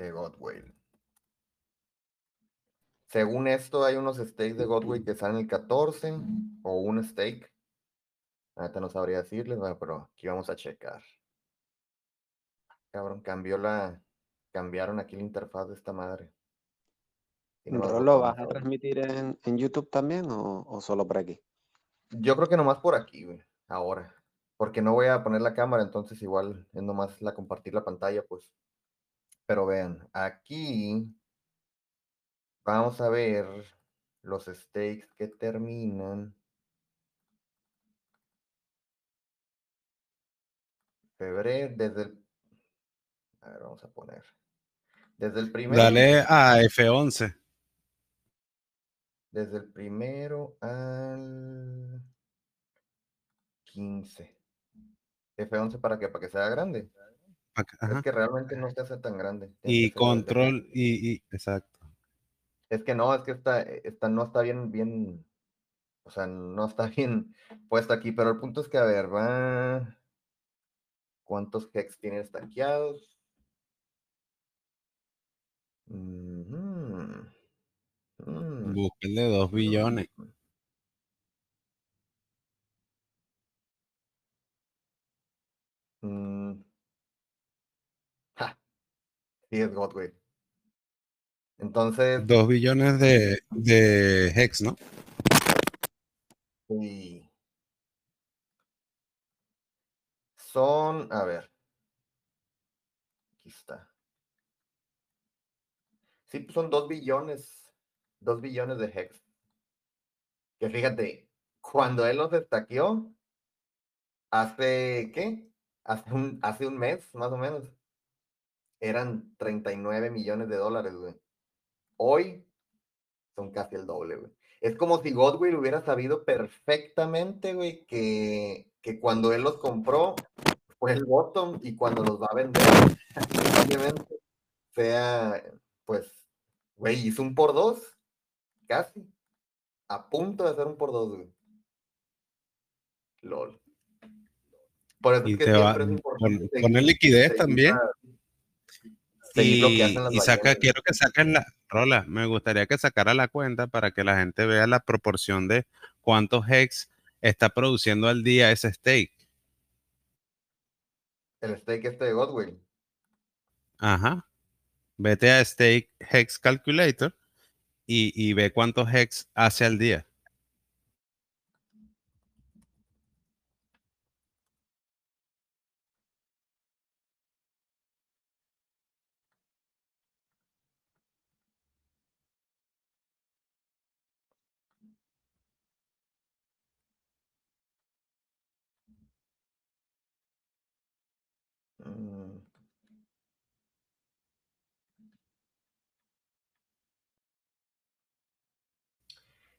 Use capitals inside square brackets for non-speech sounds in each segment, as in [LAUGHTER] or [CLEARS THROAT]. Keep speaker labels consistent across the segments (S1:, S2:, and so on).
S1: de Godwell. Según esto, hay unos stakes de Godwell que salen el 14 o un stake. Ahorita no sabría decirles, pero aquí vamos a checar. Cabrón, cambió la. Cambiaron aquí la interfaz de esta madre.
S2: ¿Lo vas a transmitir en, YouTube también o, solo por aquí?
S1: Yo creo que nomás por aquí, güey, ahora. Porque no voy a poner la cámara, entonces igual es nomás la compartir la pantalla, pues. Pero vean, aquí vamos a ver los stakes que terminan. Febrero, desde el. A ver, vamos a poner. Desde el primero.
S3: Dale a F11.
S1: Desde el primero al 15. F11 para qué? Para que sea grande. Es que realmente no se hace tan grande.
S3: Y control y, y, exacto.
S1: Es que no, es que esta, esta no está bien, bien, o sea, no está [LAUGHS] bien puesta aquí, pero el punto es que, a ver, va. ¿Cuántos hex tiene estanqueados? Mm
S3: de 2 billones.
S1: Mm. Sí, es Godway. Entonces.
S3: 2 billones de, de Hex, ¿no?
S1: Sí. Son, a ver. Aquí está. Sí, pues son 2 billones 2 billones de hex. Que fíjate, cuando él los destaqueó, hace, ¿qué? Hace un, hace un mes, más o menos, eran 39 millones de dólares, güey. Hoy son casi el doble, güey. Es como si Godwill hubiera sabido perfectamente, güey, que, que cuando él los compró fue el bottom y cuando los va a vender, obviamente, sea, pues, güey, hizo un por dos Casi. A punto de hacer un por dos, güey. LOL.
S3: Por eso es que siempre es importante. Poner liquidez también. Y, saca, quiero que saquen la rola. Me gustaría que sacara la cuenta para que la gente vea la proporción de cuántos hex está produciendo al día ese stake.
S1: El stake este de Godwin.
S3: Ajá. Vete a Stake Hex Calculator y, ve cuántos hex hace al día.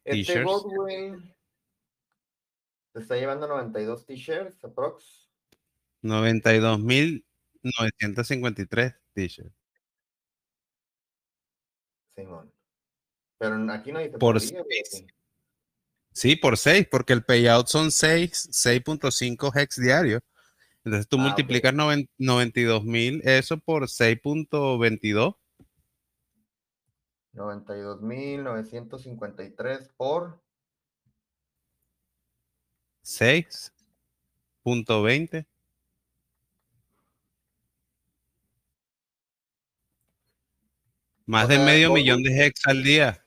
S1: Este Godwin se está llevando 92 t-shirts, aprox.
S3: 92.953 t-shirts.
S1: Simón. Pero aquí no hay
S3: por, Sí, por 6, porque el payout son 6, 6.5 hex diarios. Entonces tú ah, multiplicas 92.000 eso por 6.22
S1: 92.953 por
S3: 6.20. Más de medio millón de hex al día.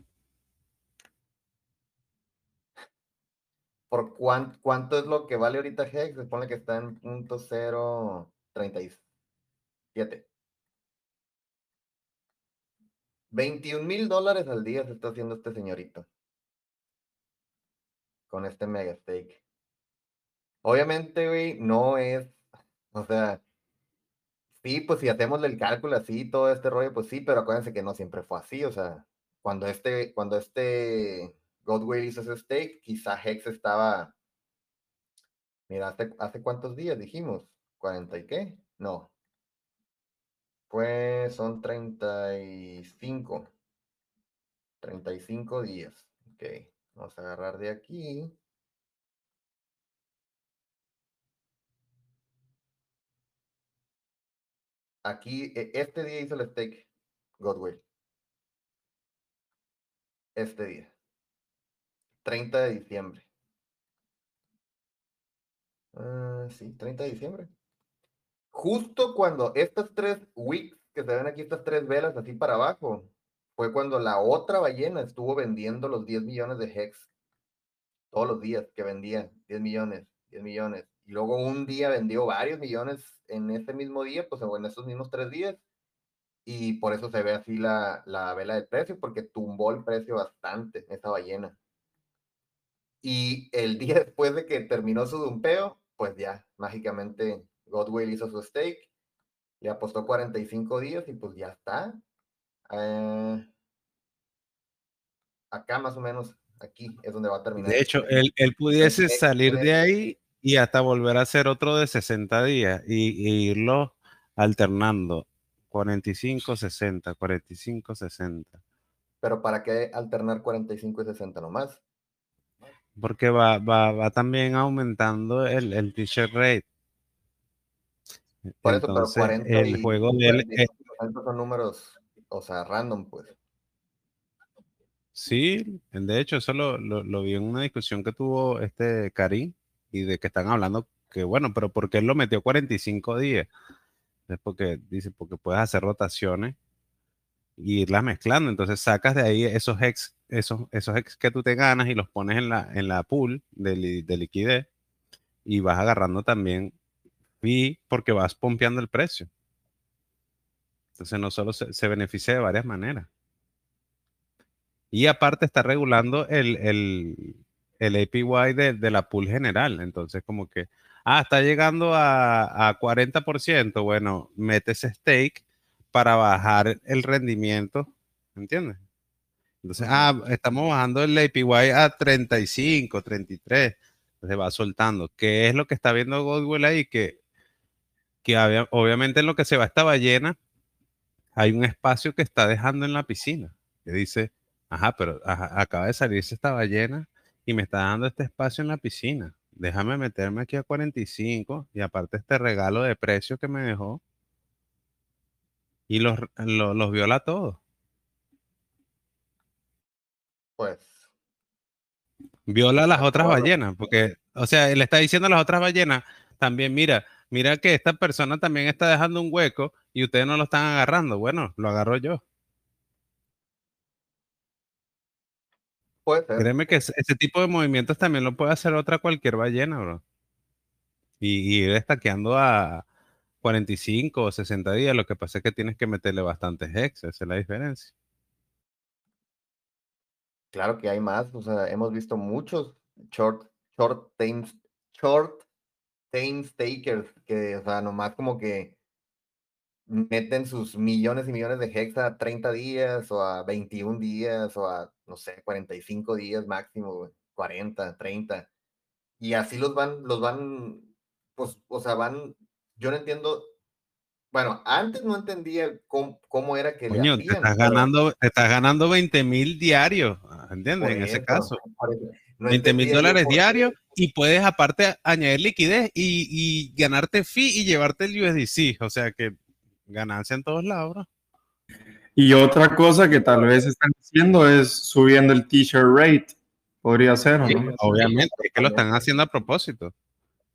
S1: ¿Por cuánto, es lo que vale ahorita hex? Se pone que está en punto 0.37. 21 mil dólares al día se está haciendo este señorito. Con este mega stake. Obviamente, güey, no es, o sea, sí, pues si hacemos el cálculo así, todo este rollo, pues sí, pero acuérdense que no siempre fue así, o sea, cuando este, cuando este Godway hizo ese stake, quizá Hex estaba, mira, hace, hace cuántos días dijimos, 40 y qué, no, pues son 35. 35 días. Ok, vamos a agarrar de aquí. Aquí, e, este día hizo el stake. Godwell. Este día. 30 de diciembre. Ah, sí, 30 de diciembre. Justo cuando estas tres wicks que se ven aquí, estas tres velas así para abajo, fue cuando la otra ballena estuvo vendiendo los 10 millones de hex. Todos los días que vendía 10 millones, 10 millones. Y luego un día vendió varios millones en ese mismo día, pues en esos mismos tres días. Y por eso se ve así la, la vela del precio, porque tumbó el precio bastante esa ballena. Y el día después de que terminó su dumpeo, pues ya, mágicamente Godwell hizo su stake, le apostó 45 días y pues ya está. Eh, acá más o menos, aquí es donde va a terminar.
S3: De hecho, él, él pudiese salir de ahí y hasta volver a hacer otro de 60 días y, irlo alternando. 45, 60, 45, 60.
S1: Pero ¿para qué alternar 45 y 60 nomás?
S3: Porque va, va, va también aumentando el, el t-shirt rate.
S1: Por eso, pero 40
S3: el juego de él
S1: son números, o sea, random, pues.
S3: Sí, de hecho, eso lo, lo, vi en una discusión que tuvo este Karim y de que están hablando que, bueno, pero ¿por qué él lo metió 45 días? Es porque, dice, porque puedes hacer rotaciones y irlas mezclando. Entonces sacas de ahí esos ex, esos, esos ex que tú te ganas y los pones en la, en la pool de, de liquidez y vas agarrando también y porque vas pompeando el precio. Entonces no solo se, beneficia de varias maneras. Y aparte está regulando el, el, el APY de, de, la pool general. Entonces como que, ah, está llegando a, a 40%. Bueno, metes stake para bajar el rendimiento. ¿Entiendes? Entonces, ah, estamos bajando el APY a 35, 33. Entonces va soltando. ¿Qué es lo que está viendo Godwell ahí? Que que obviamente en lo que se va esta ballena, hay un espacio que está dejando en la piscina. Que dice, ajá, pero acaba de salirse esta ballena y me está dando este espacio en la piscina. Déjame meterme aquí a 45 y aparte este regalo de precio que me dejó. Y los, los, viola todos.
S1: Pues.
S3: Viola a las otras ballenas, porque, o sea, le está diciendo a las otras ballenas también, mira, mira que esta persona también está dejando un hueco y ustedes no lo están agarrando. Bueno, lo agarro yo.
S1: Puede ser.
S3: Créeme que ese, tipo de movimientos también lo puede hacer otra cualquier ballena, bro. Y, ir destaqueando a 45 o 60 días. Lo que pasa es que tienes que meterle bastantes ex, esa es la diferencia.
S1: Claro que hay más, o sea, hemos visto muchos short, short times, short takers que, o sea, nomás como que meten sus millones y millones de hex a 30 días o a 21 días o a, no sé, 45 días máximo, 40, 30. Y así los van, los van, pues, o sea, van, yo no entiendo, bueno, antes no entendía cómo, era que
S3: le hacían, te estás ganando, te estás ganando 20 mil diarios, ¿entiendes? En ese caso. 20 mil dólares diarios y puedes aparte añadir liquidez y, ganarte fee y llevarte el USDC. O sea que ganancia en todos lados.
S4: Y otra cosa que tal vez están haciendo es subiendo el t-shirt rate. Podría ser, no?
S3: obviamente, es que lo están haciendo a propósito.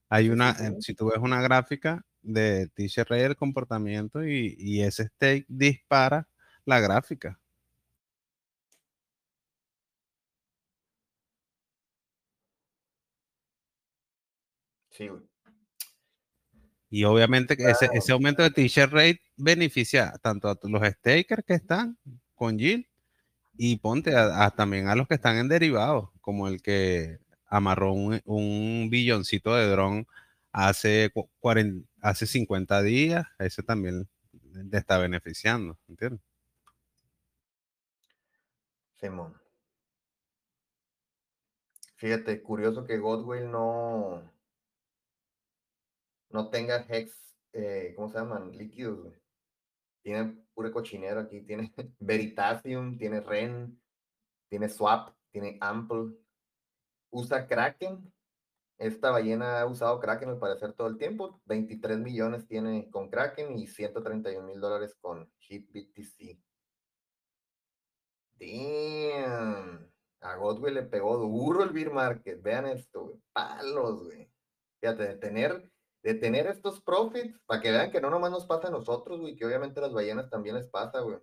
S3: Hay una, si tú ves una gráfica de t-shirt rate del comportamiento y, y ese stake dispara la gráfica. Y obviamente ese, ese, aumento de t-shirt rate beneficia tanto a los stakers que están con Jill y ponte a, también a los que están en derivados, como el que amarró un, un billoncito de dron hace, 40, hace 50 días, ese también le está beneficiando, ¿entiendes?
S1: Simón. Fíjate, curioso que Godwell no, no tenga hex, eh, ¿cómo se llaman? Líquidos, Tiene pura cochinero aquí, tiene [LAUGHS] Veritasium, tiene Ren, tiene Swap, tiene Ample, usa Kraken. Esta ballena ha usado Kraken al parecer todo el tiempo. 23 millones tiene con Kraken y 131 mil dólares con HitBTC. Damn. A Godwin le pegó duro el beer market. Vean esto, güey. Palos, güey. Fíjate, de tener, de tener estos profits, para que vean que no nomás nos pasa a nosotros, güey, que obviamente a las ballenas también les pasa, güey.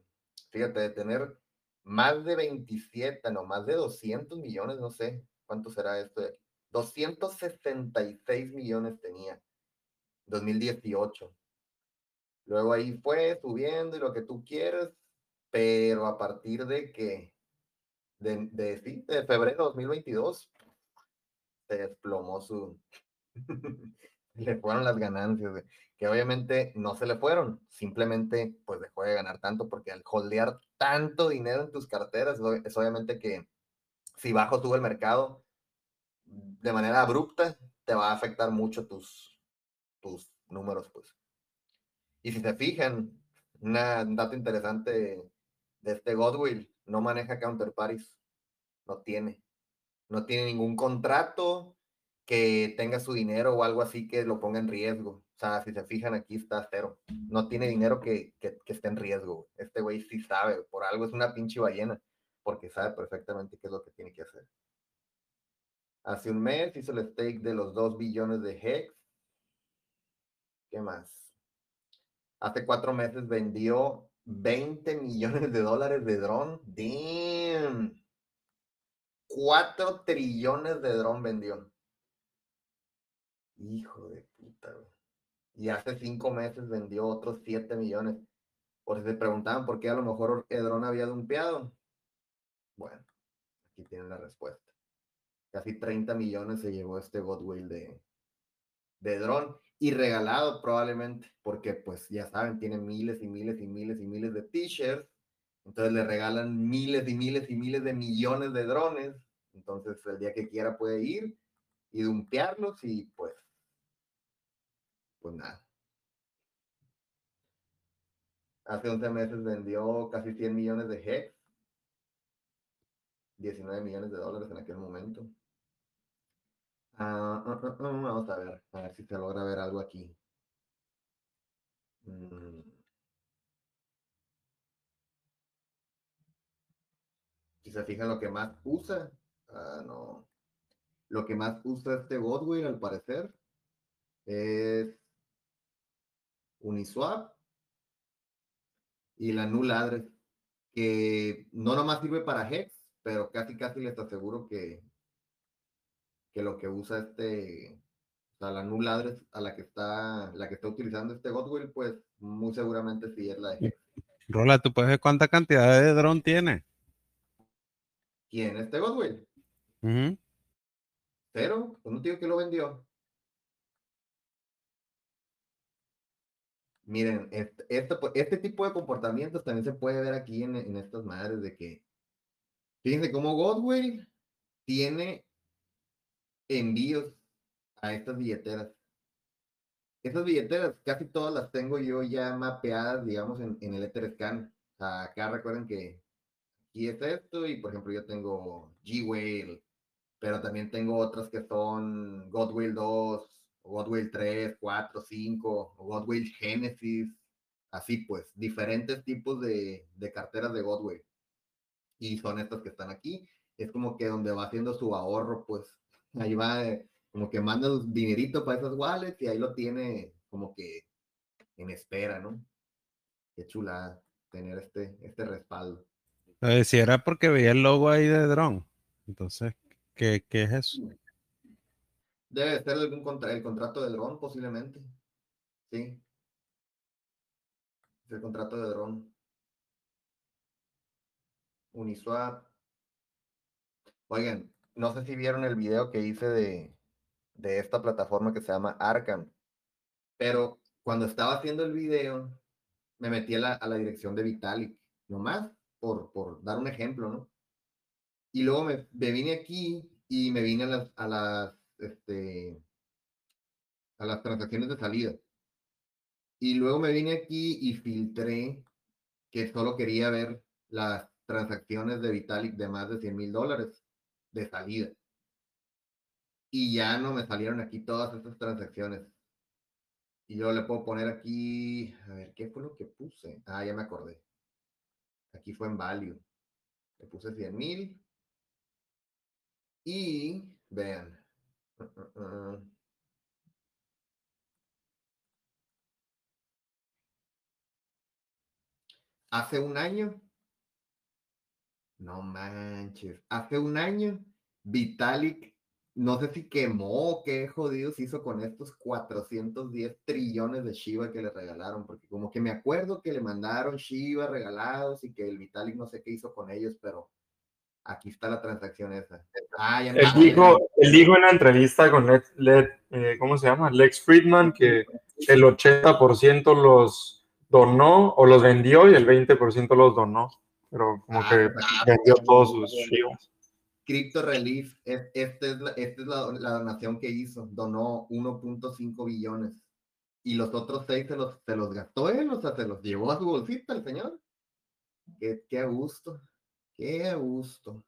S1: Fíjate, de tener más de 27, no, más de 200 millones, no sé cuánto será esto de aquí. 266 millones tenía 2018. Luego ahí fue subiendo y lo que tú quieres, pero a partir de que, de, de, sí, de febrero de 2022, se desplomó su, [LAUGHS] le fueron las ganancias, que obviamente no se le fueron, simplemente pues dejó de ganar tanto porque al holdear tanto dinero en tus carteras, es obviamente que si bajo sube el mercado de manera abrupta, te va a afectar mucho tus, tus números, pues. Y si se fijan, un dato interesante de este Godwill, no maneja counterparties, no tiene, no tiene ningún contrato, que tenga su dinero o algo así que lo ponga en riesgo. O sea, si se fijan aquí está cero. No tiene dinero que, que, esté en riesgo. Este güey sí sabe, por algo es una pinche ballena, porque sabe perfectamente qué es lo que tiene que hacer. Hace un mes hizo el stake de los 2 billones de Hex. ¿Qué más? Hace cuatro meses vendió 20 millones de dólares de dron. Damn. 4 trillones de dron vendió. Hijo de puta, Y hace cinco meses vendió otros 7 millones. Por si se preguntaban por qué a lo mejor Edron había dumpeado. Bueno, aquí tienen la respuesta. Casi 30 millones se llevó este Godwill de, de y regalado probablemente, porque pues ya saben, tiene miles y miles y miles y miles de t-shirts. Entonces le regalan miles y miles y miles de millones de drones. Entonces el día que quiera puede ir y dumpearlos y pues pues nada. Hace 11 meses vendió casi 100 millones de Hex, 19 millones de dólares en aquel momento. Ah, ah, ah, vamos a ver, a ver si se logra ver algo aquí. Mm. Si se fijan lo que más usa, no. Lo que más usa este Godwin al parecer es Uniswap y la Null Address, que no nomás sirve para Hex, pero casi casi les aseguro que, que lo que usa este, o sea, la Null Address a la que está, la que está utilizando este Godwill, pues muy seguramente sí es la de Hex.
S3: Rola, ¿tú puedes ver cuánta cantidad de dron tiene?
S1: ¿Quién? ¿Este Godwill? Cero, un tío que lo vendió. Miren, este, este, tipo de comportamientos también se puede ver aquí en, estas madres de que, fíjense cómo Godway tiene envíos a estas billeteras. Estas billeteras casi todas las tengo yo ya mapeadas, digamos, en, el Etherscan. acá recuerden que aquí es esto y, por ejemplo, yo tengo G-Whale, pero también tengo otras que son Godwill 2, Godwill 3, 4, 5, Godwill Genesis, así pues, diferentes tipos de, de carteras de Godwill. Y son estas que están aquí. Es como que donde va haciendo su ahorro, pues [LAUGHS] ahí va, eh, como que manda un dinerito para esas wallets y ahí lo tiene como que en espera, ¿no? Qué chula tener este, este respaldo.
S3: Si era porque veía el logo ahí de drone. Entonces, ¿qué, qué es eso?
S1: Debe ser algún contra el contrato de dron, posiblemente. Sí. el contrato de dron. Uniswap. Oigan, no sé si vieron el video que hice de, de esta plataforma que se llama Arkham. Pero cuando estaba haciendo el video, me metí a la, dirección de Vitalik, nomás por, por dar un ejemplo, ¿no? Y luego me, me vine aquí y me vine a las, a las este, a las transacciones de salida. Y luego me vine aquí y filtré que solo quería ver las transacciones de Vitalik de más de 100 mil dólares de salida. Y ya no me salieron aquí todas estas transacciones. Y yo le puedo poner aquí, a ver, ¿qué fue lo que puse? Ah, ya me acordé. Aquí fue en value. Le puse 100 mil. Y vean. Uh, uh, uh. Hace un año. No manches. Hace un año, Vitalik, no sé si quemó, qué jodidos hizo con estos 410 trillones de Shiba que le regalaron, porque como que me acuerdo que le mandaron Shiba regalados y que el Vitalik no sé qué hizo con ellos, pero aquí está la transacción esa.
S4: Ah, él, dijo, él dijo en la entrevista con Led, eh, ¿cómo se llama? Lex Friedman que el 80% los donó o los vendió y el 20% los donó. Pero como ah, que vendió todos sus chivas.
S1: Crypto Relief, esta es, la, esta es la, donación que hizo, donó 1.5 billones. Y los otros 6 se los, se los gastó él, o sea, se los llevó a su bolsita el señor. Qué, gusto, qué gusto.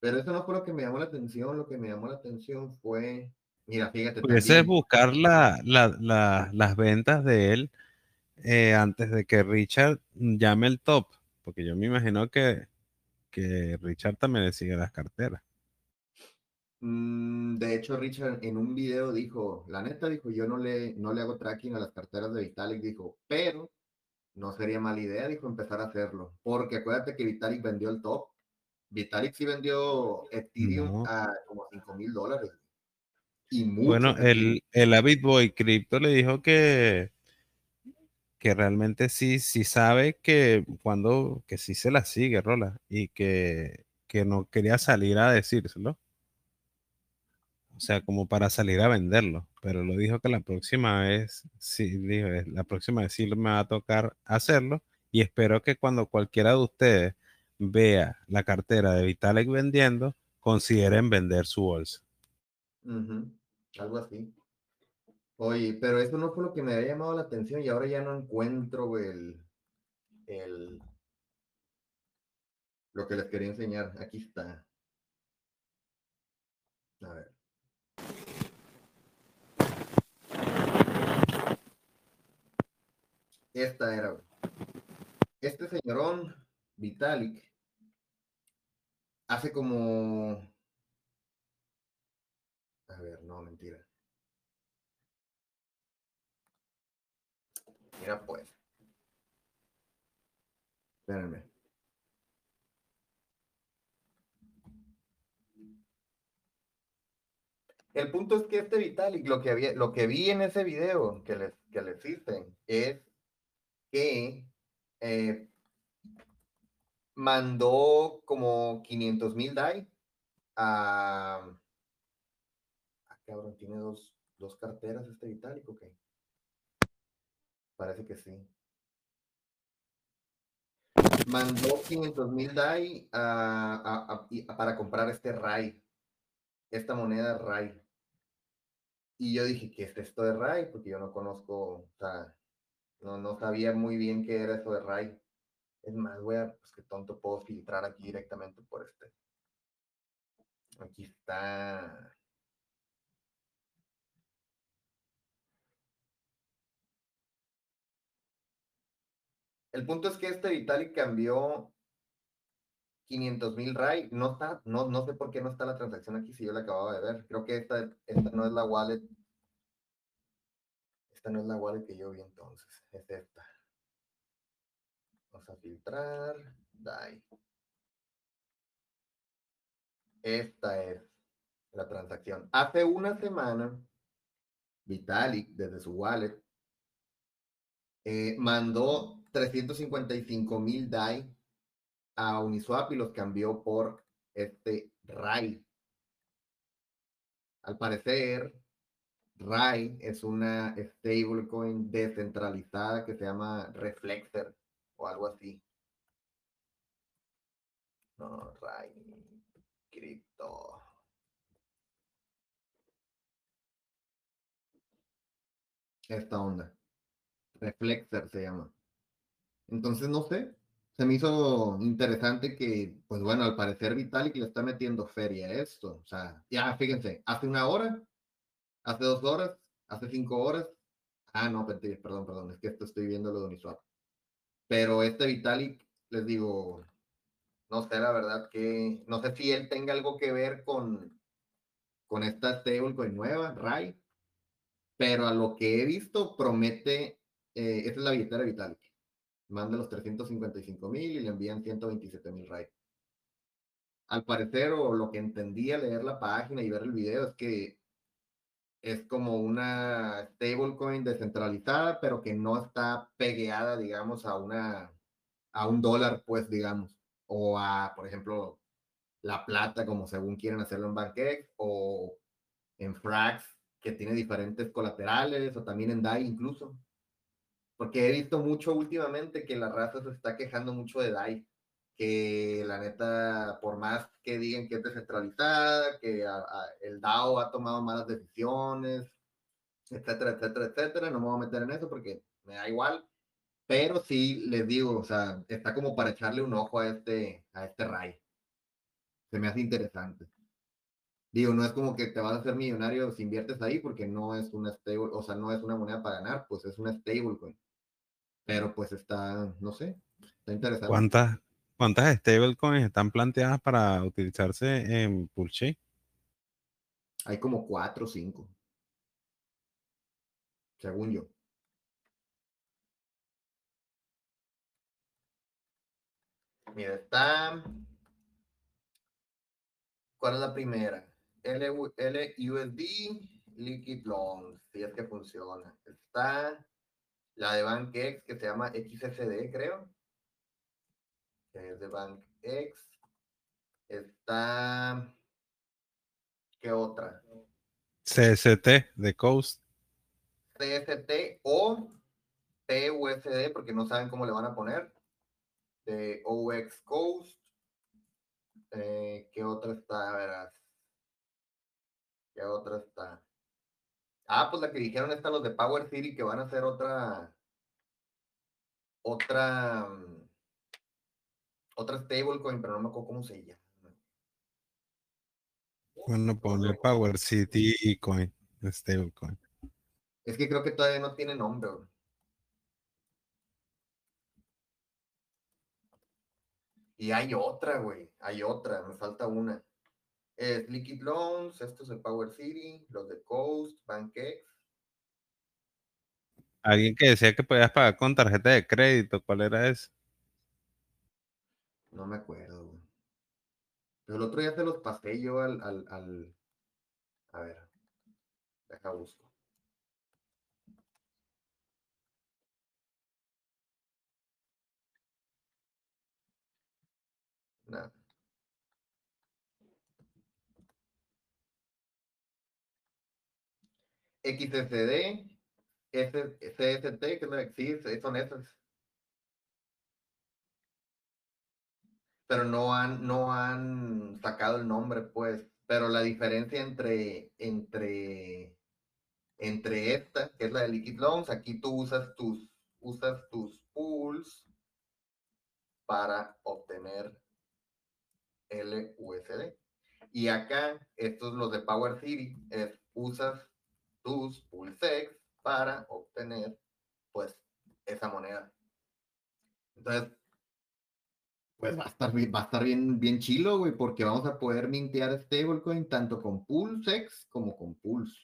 S1: Pero eso no fue lo que me llamó la atención, lo que me llamó la atención fue, mira, fíjate.
S3: Pudiese buscar la, la, la, las ventas de él eh, antes de que Richard llame el top, porque yo me imagino que, que Richard también le sigue las carteras.
S1: Mm, de hecho, Richard en un video dijo, la neta dijo, yo no le, no le hago tracking a las carteras de Vitalik, dijo, pero no sería mala idea, dijo, empezar a hacerlo, porque acuérdate que Vitalik vendió el top. Vitalik sí vendió Ethereum a como 5 mil dólares.
S3: Y bueno, el, el Avid Boy Crypto le dijo que que realmente sí, sí sabe que cuando, que sí se la sigue, Rola, y que, que no quería salir a decírselo. O sea, como para salir a venderlo, pero lo dijo que la próxima vez, sí, dijo, la próxima vez sí me va a tocar hacerlo y espero que cuando cualquiera de ustedes vea la cartera de Vitalik vendiendo, consideren vender su bolsa.
S1: Algo así. Oye, pero eso no fue lo que me había llamado la atención y ahora ya no encuentro el, el, lo que les quería enseñar. Aquí está. A ver. Esta era. Este señorón, Vitalik, hace como... A ver, no, mentira. Mira pues. Espérenme. El punto es que este Vitalik, lo que, había, lo que vi en ese video que les, que les hice, es que eh, mandó como 500 mil DAI a... Ah, cabrón, tiene dos, dos carteras este Vitalik, ok. Parece que sí. Mandó 500 mil DAI para comprar este RAI, esta moneda RAI. Y yo dije, ¿qué es esto de RAI? Porque yo no conozco, o sea, no, no sabía muy bien qué era eso de RAI. Es más, voy a, pues qué tonto, puedo filtrar aquí directamente por este. Aquí está. El punto es que este Vitalik cambió 500 mil RAI. No está, no, no sé por qué no está la transacción aquí si yo la acababa de ver. Creo que esta, esta no es la wallet. Esta no es la wallet que yo vi entonces. Es esta. Vamos a filtrar. DAI. Esta es la transacción. Hace una semana, Vitalik, desde su wallet, eh, mandó 355 mil DAI a Uniswap y los cambió por este RAI. Al parecer, RAI es una stablecoin descentralizada que se llama Reflexer o algo así. No, RAI, cripto. Esta onda. Reflexer se llama. Entonces, no sé, se me hizo interesante que, pues bueno, al parecer Vitalik le está metiendo feria a esto. O sea, ya fíjense, hace una hora, hace dos horas, hace cinco horas. Ah, no, perdón, perdón, es que esto estoy viendo lo de Uniswap. Pero este Vitalik, les digo, No sé, la verdad que, no sé si él tenga algo que ver con, con esta stablecoin nueva, RAI, pero a lo que he visto promete, eh, esa es la billetera Vitalik. Manda los 355 mil y le envían 127 mil. Al parecer, o lo que entendí al leer la página y ver el video, es que es como una stablecoin descentralizada, pero que no está pegueada, digamos, a una a un dólar, pues, digamos, o a, por ejemplo, la plata, como según quieren hacerlo en BankX, o en Frax, que tiene diferentes colaterales, o también en DAI incluso. Porque he visto mucho últimamente que la raza se está quejando mucho de DAI, que la neta, por más que digan que es descentralizada, que el DAO ha tomado malas decisiones, etcétera, etcétera, etcétera, no me voy a meter en eso porque me da igual, pero sí les digo, o sea, está como para echarle un ojo a este, a este. Se me hace interesante. Digo, no es como que te vas a hacer millonario si inviertes ahí, porque no es una stable, o sea, no es una moneda para ganar, pues es una stablecoin. Pero pues está, no sé, está interesante.
S3: ¿Cuántas, cuántas stablecoins están planteadas para utilizarse en Pulse?
S1: Hay como cuatro o cinco. Según yo. Mira, está. ¿Cuál es la primera? LUSD Liquid Loans, si es que funciona. Está la de BankX que se llama XSD, creo. Que es de BankX. Está. ¿Qué otra?
S3: CST de Coast.
S1: CST o PUSD, porque no saben cómo le van a poner de OX Coast. Eh, ¿Qué otra está? Verás. ¿Qué otra está? Ah, pues la que dijeron está los de Power City que van a hacer otra. Otra. Mm, otra stablecoin, pero no me acuerdo cómo se llama.
S3: Bueno, ponle Power City Coin, stablecoin.
S1: Es que creo que todavía no tiene nombre. Y hay otra, güey. Hay otra, me falta una. Es Liquid Loans, estos de Power City, los de Coast, BankX.
S3: Alguien que decía que podías pagar con tarjeta de crédito, ¿cuál era ese?
S1: No me acuerdo. Pero el otro día se los pasé yo al, al, al... A ver, deja busco. No. XSD, CST, que no existe, son esas. Pero no han, no han sacado el nombre, pues. Pero la diferencia entre, entre, entre esta, que es la de Liquid Loans, aquí tú usas tus, usas tus pools para obtener LUSD. Y acá, estos los de Power City, es, usas tus Pulsex para obtener, pues, esa moneda. Entonces, pues va a estar va a estar bien, bien chilo, güey, porque vamos a poder mintear stablecoin tanto con Pulsex como con Pulse.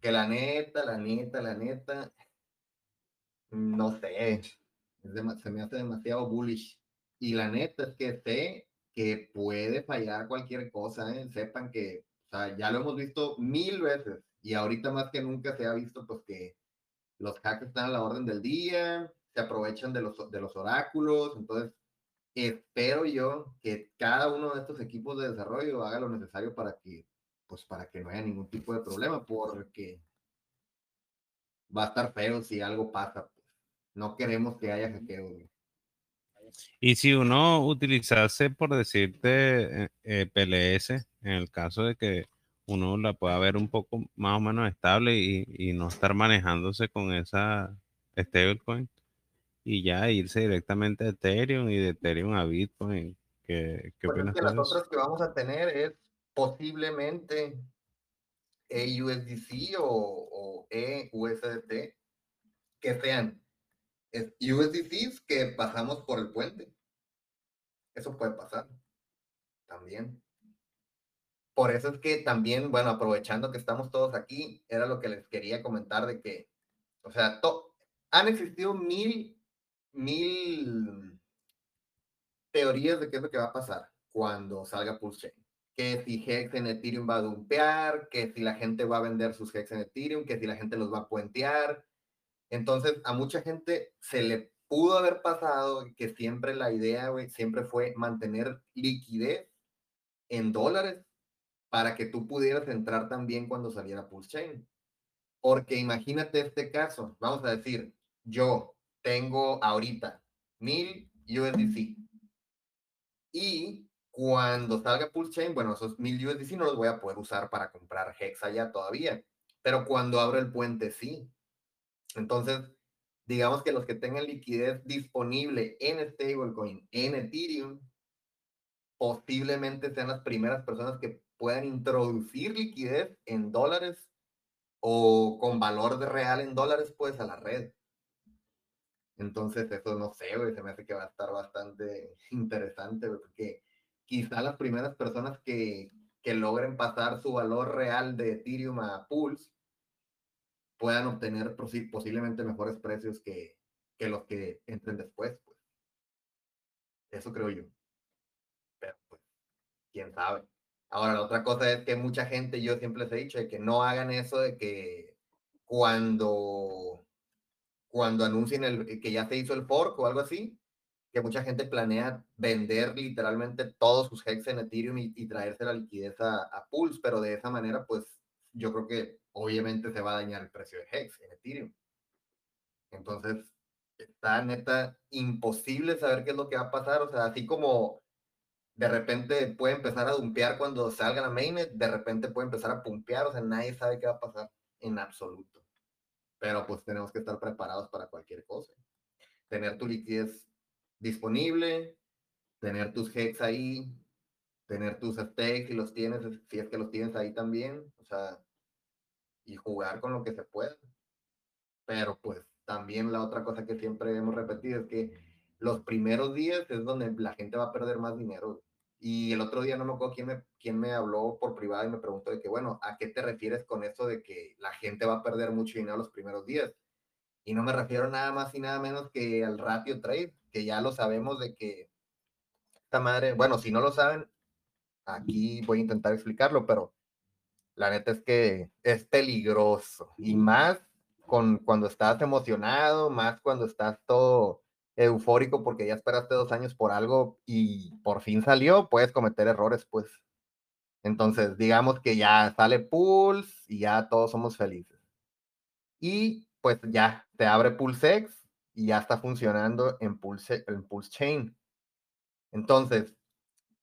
S1: Que la neta, la neta, la neta, no sé, se me hace demasiado bullish. Y la neta es que sé que puede fallar cualquier cosa, ¿eh? sepan que, o sea, ya lo hemos visto mil veces y ahorita más que nunca se ha visto pues que los hacks están a la orden del día, se aprovechan de los, de los oráculos, entonces espero yo que cada uno de estos equipos de desarrollo haga lo necesario para que, pues para que no haya ningún tipo de problema, porque va a estar feo si algo pasa. Pues. No queremos que haya hackeo.
S3: Y si uno utilizase, por decirte, eh, eh PLS, en el caso de que uno la pueda ver un poco más o menos estable y, no estar manejándose con esa stablecoin y ya irse directamente a Ethereum y de Ethereum a Bitcoin. ¿Qué, qué
S1: pues que las otras que vamos a tener es posiblemente EUSDC o, o EUSDT que sean USDCs que pasamos por el puente. Eso puede pasar. También. Por eso es que también, bueno, aprovechando que estamos todos aquí, era lo que les quería comentar de que, o sea, han existido mil, mil teorías de qué es lo que va a pasar cuando salga Pulse. Que si Hex en Ethereum va a dumpear, que si la gente va a vender sus Hex en Ethereum, que si la gente los va a puentear. Entonces, a mucha gente se le pudo haber pasado que siempre la idea, güey, siempre fue mantener liquidez en dólares para que tú pudieras entrar también cuando saliera Pulse Chain. Porque imagínate este caso, vamos a decir, yo tengo ahorita mil USDC y cuando salga Pulse Chain, bueno, esos mil USDC no los voy a poder usar para comprar Hex allá todavía, pero cuando abro el puente sí. Entonces, digamos que los que tengan liquidez disponible en stablecoin, en Ethereum, posiblemente sean las primeras personas que puedan introducir liquidez en dólares o con valor real en dólares, pues a la red. Entonces, eso no sé, güey, se me hace que va a estar bastante [LAUGHS] interesante, porque quizá las primeras personas que, que logren pasar su valor real de Ethereum a Pulse puedan obtener posiblemente mejores precios que, que los que entren después, pues. Eso creo yo. Pero, pues, quién sabe. Ahora, la otra cosa es que mucha gente, yo siempre les he dicho, de que no hagan eso de que cuando, cuando anuncien el, que ya se hizo el fork o algo así, que mucha gente planea vender literalmente todos sus hex en Ethereum y, traerse la liquidez a, a, Pulse, pero de esa manera, pues yo creo que obviamente se va a dañar el precio de hex en Ethereum. Entonces, está neta imposible saber qué es lo que va a pasar. O sea, así como de repente puede empezar a dumpear cuando salga la mainnet, de repente puede empezar a pumpear, o sea, nadie sabe qué va a pasar en absoluto. Pero pues tenemos que estar preparados para cualquier cosa. Tener tu liquidez disponible, tener tus hex ahí, tener tus stakes si los tienes, si es que los tienes ahí también, o sea, y jugar con lo que se pueda. Pero pues también la otra cosa que siempre hemos repetido es que los primeros días es donde la gente va a perder más dinero. Y el otro día no me acuerdo quién me, quién me habló por privado y me preguntó de que, bueno, ¿a qué te refieres con eso de que la gente va a perder mucho dinero los primeros días? Y no me refiero nada más y nada menos que al ratio trade, que ya lo sabemos de que esta madre, bueno, si no lo saben, aquí voy a intentar explicarlo, pero la neta es que es peligroso y más con cuando estás emocionado, más cuando estás todo eufórico porque ya esperaste dos años por algo y por fin salió, puedes cometer errores, pues. Entonces, digamos que ya sale Pulse y ya todos somos felices. Y pues ya te abre PulseX y ya está funcionando en Pulse, en Pulse Chain. Entonces,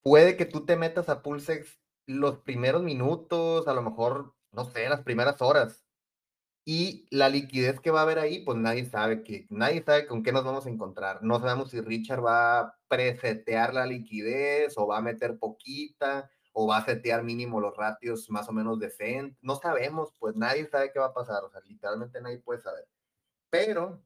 S1: puede que tú te metas a PulseX los primeros minutos, a lo mejor, no sé, las primeras horas, y la liquidez que va a haber ahí, pues nadie sabe que, nadie sabe con qué nos vamos a encontrar. No sabemos si Richard va a presetear la liquidez o va a meter poquita o va a setear mínimo los ratios más o menos decentes. No sabemos, pues nadie sabe qué va a pasar. O sea, literalmente nadie puede saber. Pero,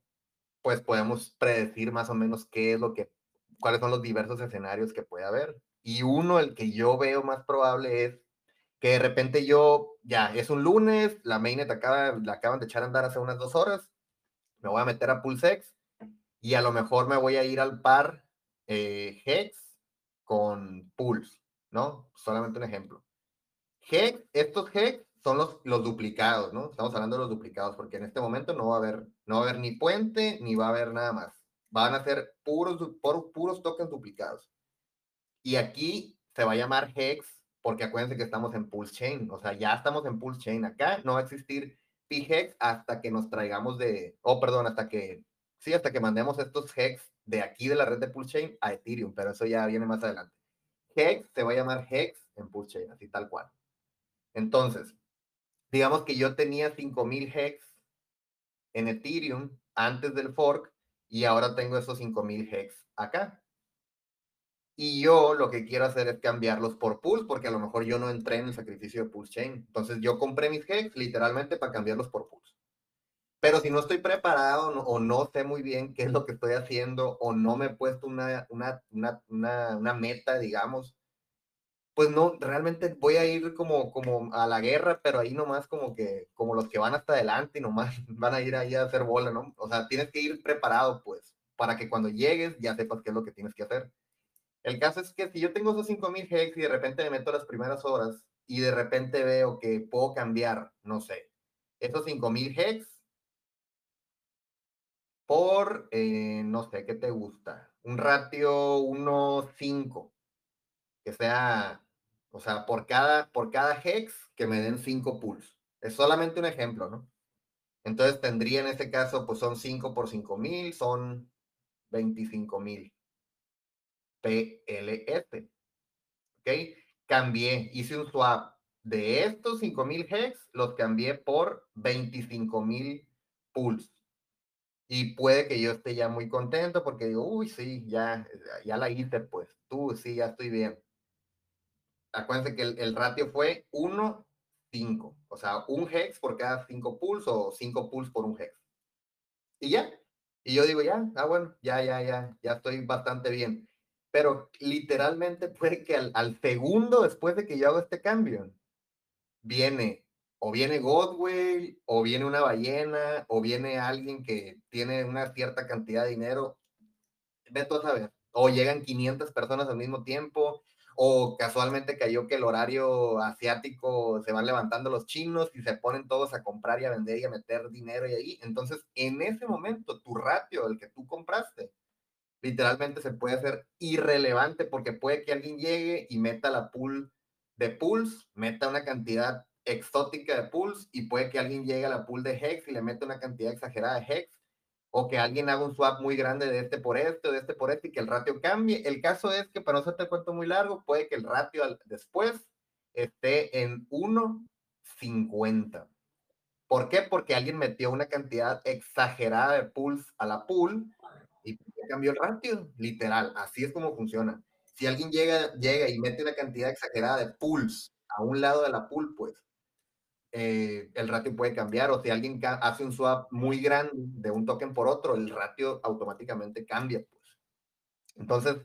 S1: pues podemos predecir más o menos qué es lo que, cuáles son los diversos escenarios que puede haber. Y uno, el que yo veo más probable es que de repente yo, ya, es un lunes, la mainnet acaba, la acaban de echar a andar hace unas dos horas, me voy a meter a PulseX y a lo mejor me voy a ir al par eh, Hex con Pulse, ¿no? Solamente un ejemplo. Hex, estos Hex son los, los duplicados, ¿no? Estamos hablando de los duplicados porque en este momento no va a haber, no va a haber ni puente ni va a haber nada más. Van a ser puros, puros, tokens duplicados. Y aquí se va a llamar Hex porque acuérdense que estamos en Pulse Chain, o sea, ya estamos en Pulse Chain. Acá no va a existir PHEX hasta que nos traigamos de, oh, perdón, hasta que, sí, hasta que mandemos estos HEX de aquí de la red de Pulse Chain a Ethereum, pero eso ya viene más adelante. HEX se va a llamar HEX en Pulse Chain, así tal cual. Entonces, digamos que yo tenía 5000 HEX en Ethereum antes del fork y ahora tengo esos 5000 HEX acá. Y yo lo que quiero hacer es cambiarlos por Pulse, porque a lo mejor yo no entré en el sacrificio de Pulse Chain. Entonces yo compré mis Hex literalmente para cambiarlos por Pulse. Pero si no estoy preparado o no sé muy bien qué es lo que estoy haciendo o no me he puesto una, una, una, una, una meta, digamos, pues no, realmente voy a ir como, como a la guerra, pero ahí nomás como que, como los que van hasta adelante y nomás [LAUGHS] van a ir ahí a hacer bola, ¿no? O sea, tienes que ir preparado, pues, para que cuando llegues ya sepas qué es lo que tienes que hacer. El caso es que si yo tengo esos 5000 hex y de repente me meto las primeras horas y de repente veo que puedo cambiar, no sé, esos 5000 hex por, eh, no sé, ¿qué te gusta? Un ratio 1.5, que sea o sea, por cada, por cada hex que me den 5 pulls. Es solamente un ejemplo, ¿no? Entonces tendría en este caso, pues son 5 por 5000, son 25,000 PLS. ¿Ok? Cambié, hice un swap de estos 5000 hex, los cambié por 25,000 pulls. Y puede que yo esté ya muy contento porque digo, uy, sí, ya, ya la hice, pues, tú, sí, ya estoy bien acuérdense que el, ratio fue 1, 5. O sea, un hex por cada 5 pulls o 5 pulls por un hex. Y ya. Y yo digo, ya, ah, bueno, ya, ya, ya, ya estoy bastante bien. Pero literalmente puede que al, segundo después de que yo hago este cambio, viene o viene Godwell, o viene una ballena, o viene alguien que tiene una cierta cantidad de dinero. Ve tú a saber. O llegan 500 personas al mismo tiempo, o casualmente cayó que el horario asiático se van levantando los chinos y se ponen todos a comprar y a vender y a meter dinero y ahí. Entonces, en ese momento, tu ratio, el que tú compraste, literalmente se puede hacer irrelevante porque puede que alguien llegue y meta la pool de pools, meta una cantidad exótica de pools y puede que alguien llegue a la pool de hex y le meta una cantidad exagerada de hex o que alguien haga un swap muy grande de este por este o de este por este y que el ratio cambie. El caso es que para no hacerte cuento muy largo, puede que el ratio después esté en 1.50. ¿Por qué? Porque alguien metió una cantidad exagerada de pools a la pool y cambió el ratio, literal. Así es como funciona. Si alguien llega, llega y mete una cantidad exagerada de pools a un lado de la pool, pues eh, el ratio puede cambiar o si alguien hace un swap muy grande de un token por otro, el ratio automáticamente cambia. Pues. Entonces,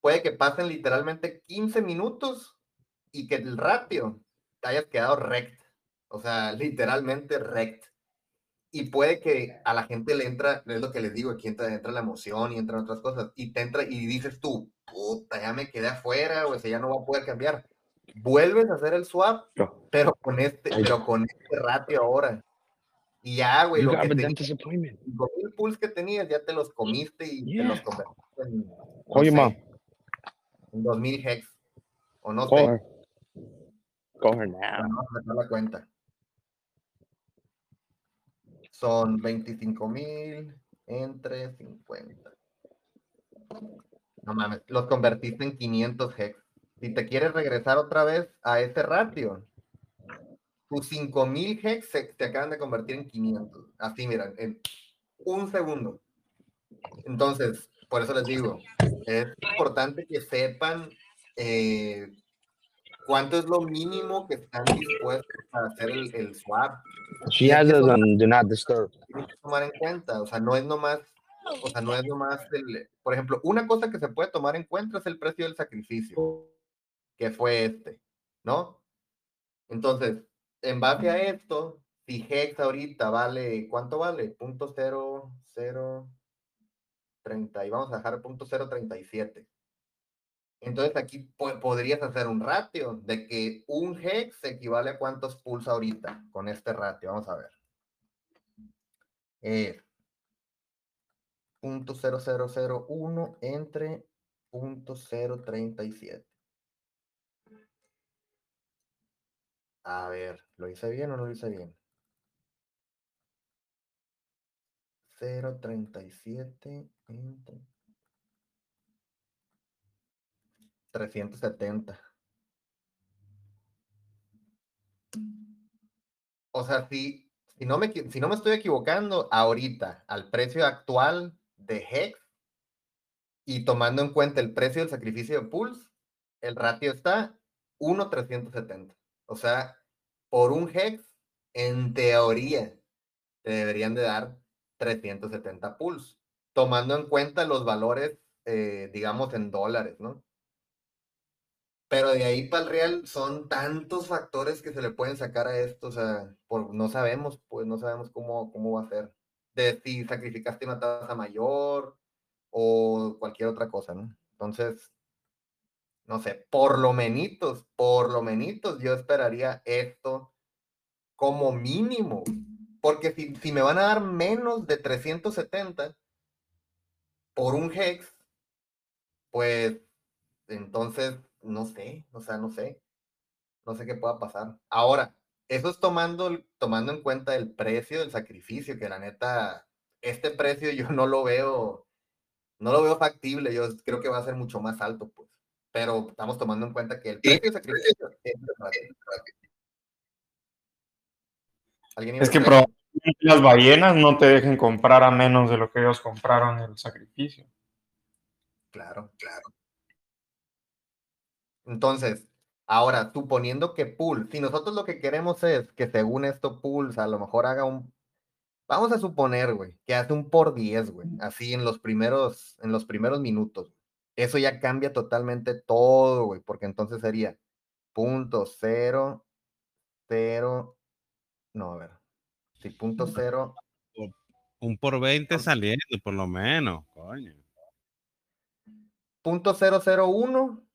S1: puede que pasen literalmente 15 minutos y que el ratio te hayas quedado rect, o sea, literalmente rect. Y puede que a la gente le entra, es lo que les digo, aquí entra, entra la emoción y entran otras cosas, y te entra y dices tú, puta, ya me quedé afuera, o sea, ya no va a poder cambiar vuelves a hacer el swap, pero con este, pero con este ratio ahora. Y ya, güey, lo que tenías, los pools que tenías, ya te los comiste y te los convertiste en,
S5: Oye, ma.
S1: en 2000 hex. O no sé.
S5: Coge now.
S1: No, la cuenta. Son 25 mil entre 50. No mames, los convertiste en 500 hex si te quieres regresar otra vez a ese ratio, tus 5000 hex se, acaban de convertir en 500. Así, miran, en un segundo. Entonces, por eso les digo, es importante que sepan eh, cuánto es lo mínimo que están dispuestos a hacer el, el swap.
S5: She has do not disturb.
S1: Tienes que tomar en cuenta, o sea, no es nomás, o sea, no es nomás el, por ejemplo, una cosa que se puede tomar en cuenta es el precio del sacrificio que fue este, ¿no? Entonces, en base a esto, si Hex ahorita vale, ¿cuánto vale? Punto cero, cero, treinta, y vamos a dejar punto cero treinta y siete. Entonces aquí podrías hacer un ratio de que un hex equivale a cuántos pulsa ahorita con este ratio. Vamos a ver. Cero uno entre punto cero treinta y siete. A ver, ¿lo hice bien o no lo hice bien? 0.37 entre 370. O sea, si, si, no me, si no me estoy equivocando, ahorita, al precio actual de Hex y tomando en cuenta el precio del sacrificio de Pulse, el ratio está 1.370. O sea, por un hex, en teoría, te deberían de dar 370 pools, tomando en cuenta los valores, eh, digamos, en dólares, ¿no? Pero de ahí para el real son tantos factores que se le pueden sacar a esto, o sea, por, no sabemos, pues no sabemos cómo, cómo va a ser. De si sacrificaste una tasa mayor o cualquier otra cosa, ¿no? Entonces, no sé, por lo menitos, por lo menitos, yo esperaría esto como mínimo. Porque si, si me van a dar menos de 370 por un hex, pues entonces no sé, o sea, no sé. No sé qué pueda pasar. Ahora, eso es tomando, tomando en cuenta el precio del sacrificio, que la neta, este precio yo no lo veo, no lo veo factible, yo creo que va a ser mucho más alto, pues. Pero estamos tomando en cuenta que el precio del sacrificio es
S4: Es que probablemente las ballenas no te dejen comprar a menos de lo que ellos compraron el sacrificio.
S1: Claro, claro. Entonces, ahora, suponiendo que Pool, si nosotros lo que queremos es que según esto Pools a lo mejor haga un, vamos a suponer, güey, que hace un por 10, güey, así en los primeros, en los primeros minutos. Eso ya cambia totalmente todo, güey, porque entonces sería punto cero, cero, no, a ver, sí, punto cero.
S3: Un por 20 saliendo, por lo menos, coño.
S1: Punto cero cero uno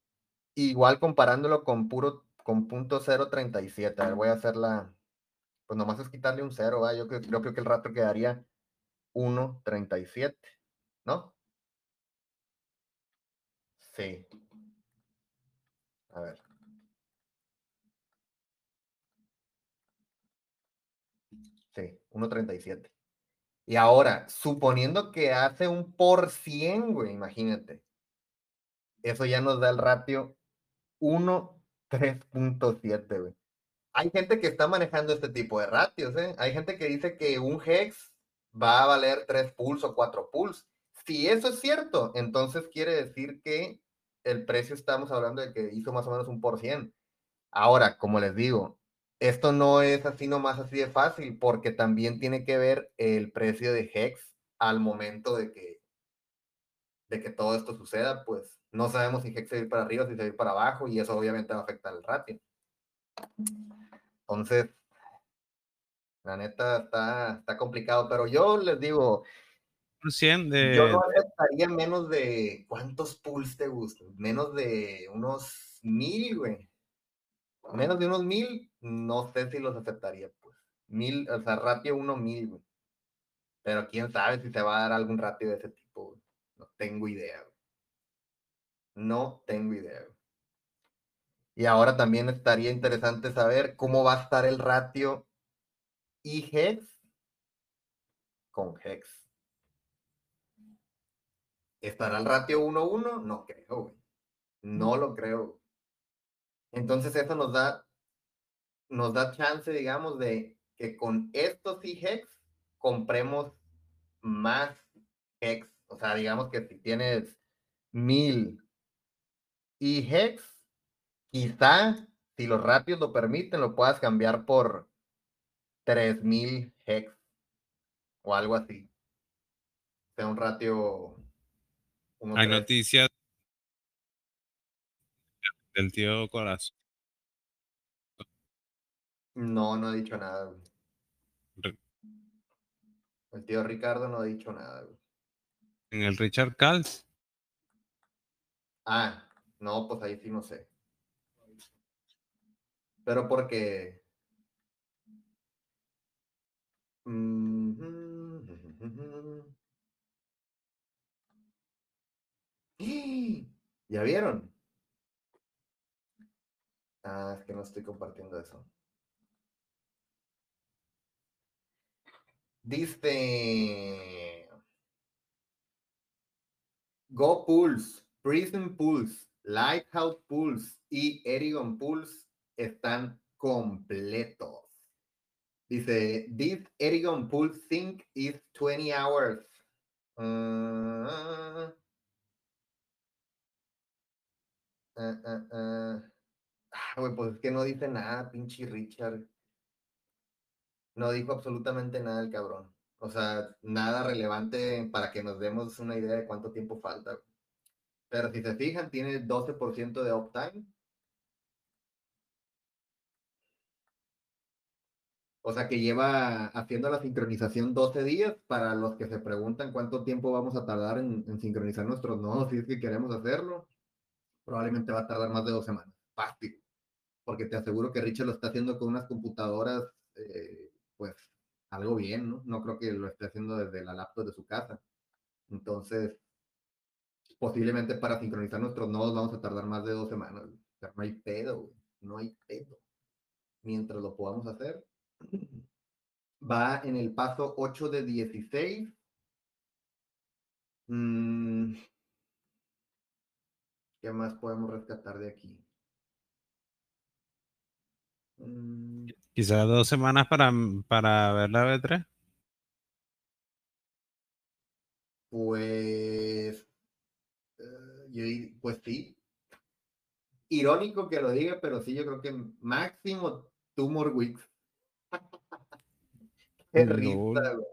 S1: igual comparándolo con puro, con punto 0.37. A ver, voy a hacer la, pues nomás es quitarle un 0, ¿va? yo creo, creo que el rato quedaría 1.37, ¿no? Sí. A ver. Sí, 1.37. Y ahora, suponiendo que hace un por 100, güey, imagínate. Eso ya nos da el ratio 1, 3.7, güey. Hay gente que está manejando este tipo de ratios, ¿eh? Hay gente que dice que un hex va a valer 3 pulls o 4 pulls. Si eso es cierto, entonces quiere decir que el precio estamos hablando de que hizo más o menos un por cien. Ahora, como les digo, esto no es así nomás así de fácil, porque también tiene que ver el precio de Hex al momento de que, de que todo esto suceda, pues no sabemos si Hex se va a ir para arriba, si se va a ir para abajo, y eso obviamente va a afectar el ratio. Entonces, la neta está, está complicado, pero yo les digo,
S3: de...
S1: yo no aceptaría menos de, ¿cuántos pools te gustan? Menos de unos mil, güey. Menos de unos mil, no sé si los aceptaría, pues. Mil, o sea, ratio uno mil, güey. Pero quién sabe si te va a dar algún ratio de ese tipo, güey. No tengo idea, güey. No tengo idea. Y ahora también estaría interesante saber cómo va a estar el ratio I-Hex con Hex. ¿Estará el ratio 1-1? No creo, No lo creo. Entonces eso nos da, nos da chance, digamos, de que con estos I-Hex compremos más Hex. O sea, digamos que si tienes mil y Hex, quizá, si los ratios lo permiten, lo puedas cambiar por 3000 Hex o algo así. sea, un ratio.
S3: Hay noticias del tío Corazón.
S1: No, no ha dicho nada. El tío Ricardo no ha dicho nada.
S3: En el Richard Cals.
S1: Ah, no, pues ahí sí no sé. Pero porque... ¿Ya vieron? Ah, es que no estoy compartiendo eso. Dice Go Pulse, Prison Pulse, Lighthouse Pulse y Erigon Pulse están completos. Dice, this Erigon Pulse sync is 20 hours. Uh, uh, uh, pues es que no dice nada, pinche Richard. No dijo absolutamente nada el cabrón. O sea, nada relevante para que nos demos una idea de cuánto tiempo falta. Pero si se fijan, tiene 12% de uptime. O sea que lleva haciendo la sincronización 12 días para los que se preguntan cuánto tiempo vamos a tardar en, en sincronizar nuestros nodos si es que queremos hacerlo. Probablemente va a tardar más de dos semanas. Fácil. Porque te aseguro que Richard lo está haciendo con unas computadoras, eh, pues algo bien, ¿no? No creo que lo esté haciendo desde la laptop de su casa. Entonces, posiblemente para sincronizar nuestros nodos vamos a tardar más de dos semanas. Pero no hay pedo, güey. No hay pedo. Mientras lo podamos hacer, [CLEARS THROAT] va en el paso 8 de 16. Mm, ¿Qué más podemos rescatar de aquí? Mm,
S3: Quizás dos semanas para, para ver la B3.
S1: Pues, yo pues sí. Irónico que lo diga, pero sí, yo creo que máximo two more weeks. [LAUGHS] Qué
S3: Lol.
S1: risa, güey.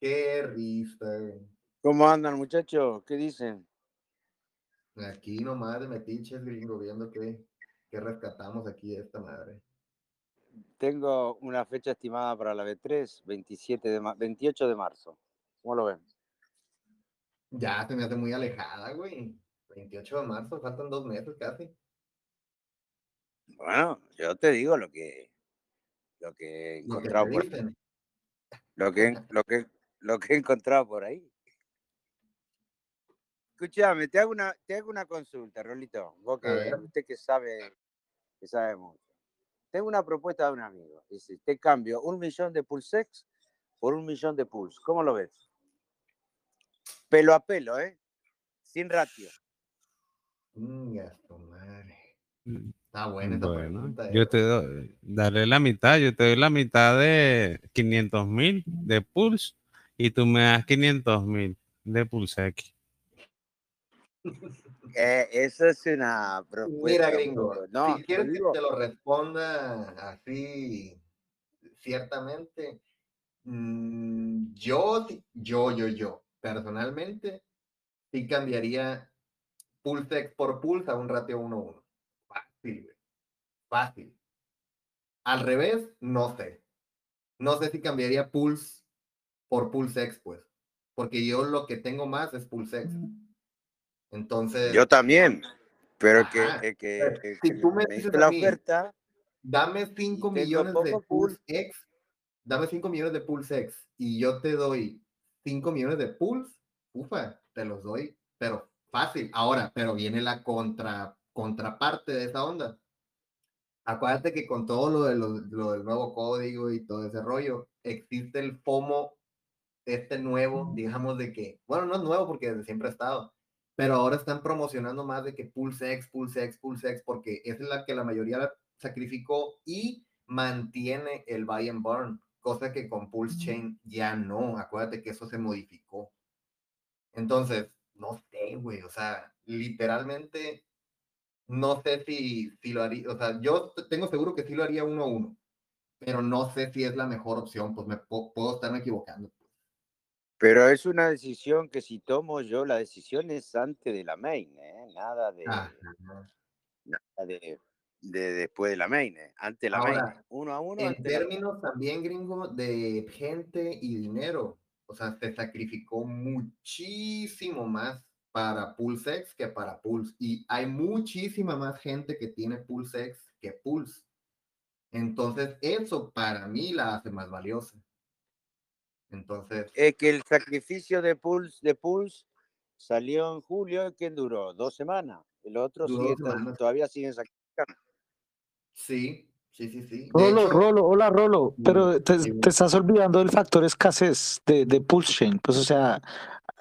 S1: Qué risa, güey.
S6: ¿Cómo andan, muchachos? ¿Qué dicen?
S1: Aquí nomás de metiches, gringo, viendo qué, qué rescatamos aquí de esta madre.
S6: Tengo una fecha estimada para la B3, 27 de ma- 28 de marzo. ¿Cómo lo ven?
S1: Ya se me hace muy alejada, güey. 28 de marzo, faltan dos meses casi.
S6: Bueno, yo te digo lo que lo que he
S1: Lo que
S6: encontrado por
S1: dicen.
S6: lo que [LAUGHS] lo que lo que he encontrado por ahí. Escuchame, te hago una te hago una consulta, Rolito. Vos que usted que sabe que sabe mucho. Tengo una propuesta de un amigo. Dice, te cambio un millón de pulsex por un millón de puls. ¿Cómo lo ves? Pelo a pelo, ¿eh? Sin ratio.
S1: Inga su madre.
S3: Mm,
S1: Está buena esa
S3: Bueno,
S1: pregunta. eh,
S3: yo te doy, daré la mitad, yo te doy la mitad de 500 mil de Pulse y tú me das 500 mil de Pulse X.
S6: Eh, eso es una propuesta.
S1: Mira, gringo,
S6: No,
S1: si quieres
S6: digo,
S1: que te lo responda así, ciertamente, mm, yo, yo, yo, yo, personalmente, sí cambiaría Pulse X por Pulse a un ratio 1-1. Fácil, güey. Fácil. Al revés, no sé. No sé si cambiaría Pulse por Pulse X, pues. Porque yo lo que tengo más es Pulse X. Entonces,
S6: yo también. Pero que,
S1: Ajá,
S6: que, que,
S1: pero
S6: que-
S1: si
S6: que
S1: tú me
S6: me
S1: dices
S6: la
S1: mí,
S6: oferta,
S1: dame 5
S6: tengo
S1: millones de Pulse X, dame 5 millones de Pulse X y yo te doy 5 millones de Pulse, ufa, te los doy, pero fácil. Ahora, pero viene la contra, contraparte de esa onda. Acuérdate que con todo lo, de lo, lo del nuevo código y todo ese rollo, existe el FOMO, este nuevo, digamos de que, bueno, no es nuevo porque desde siempre ha estado, pero ahora están promocionando más de que Pulse X, Pulse X, Pulse X, porque es la que la mayoría sacrificó y mantiene el buy and burn, cosa que con Pulse Chain ya no, acuérdate que eso se modificó. Entonces, no sé, güey, o sea, literalmente, no sé si, si lo haría, o sea, yo tengo seguro que sí lo haría uno a uno, pero no sé si es la mejor opción, pues me puedo estarme equivocando. pues.
S6: pero es una decisión que si tomo yo, la decisión es antes de la main, ¿eh? Nada de, nada de, de después de la main. Antes de la
S1: Ahora,
S6: main. Uno a uno,
S1: En
S6: la
S1: términos también, gringo, de gente y dinero, o sea, se sacrificó muchísimo más para Pulse X que para Pulse. Y hay muchísima más gente que tiene Pulse X que Pulse. Entonces, eso para mí la hace más valiosa. Entonces,
S6: Es que el sacrificio de Pulse, de Pulse salió en julio, ¿qué duró? ¿Dos semanas? El otro sigue,
S1: semanas.
S6: todavía siguen sacrificando.
S1: Sí, sí, sí, sí.
S7: Rolo,
S1: hecho,
S7: Rolo, hola Rolo, pero te, estás olvidando del factor escasez de, de Pulse Chain. Pues o sea,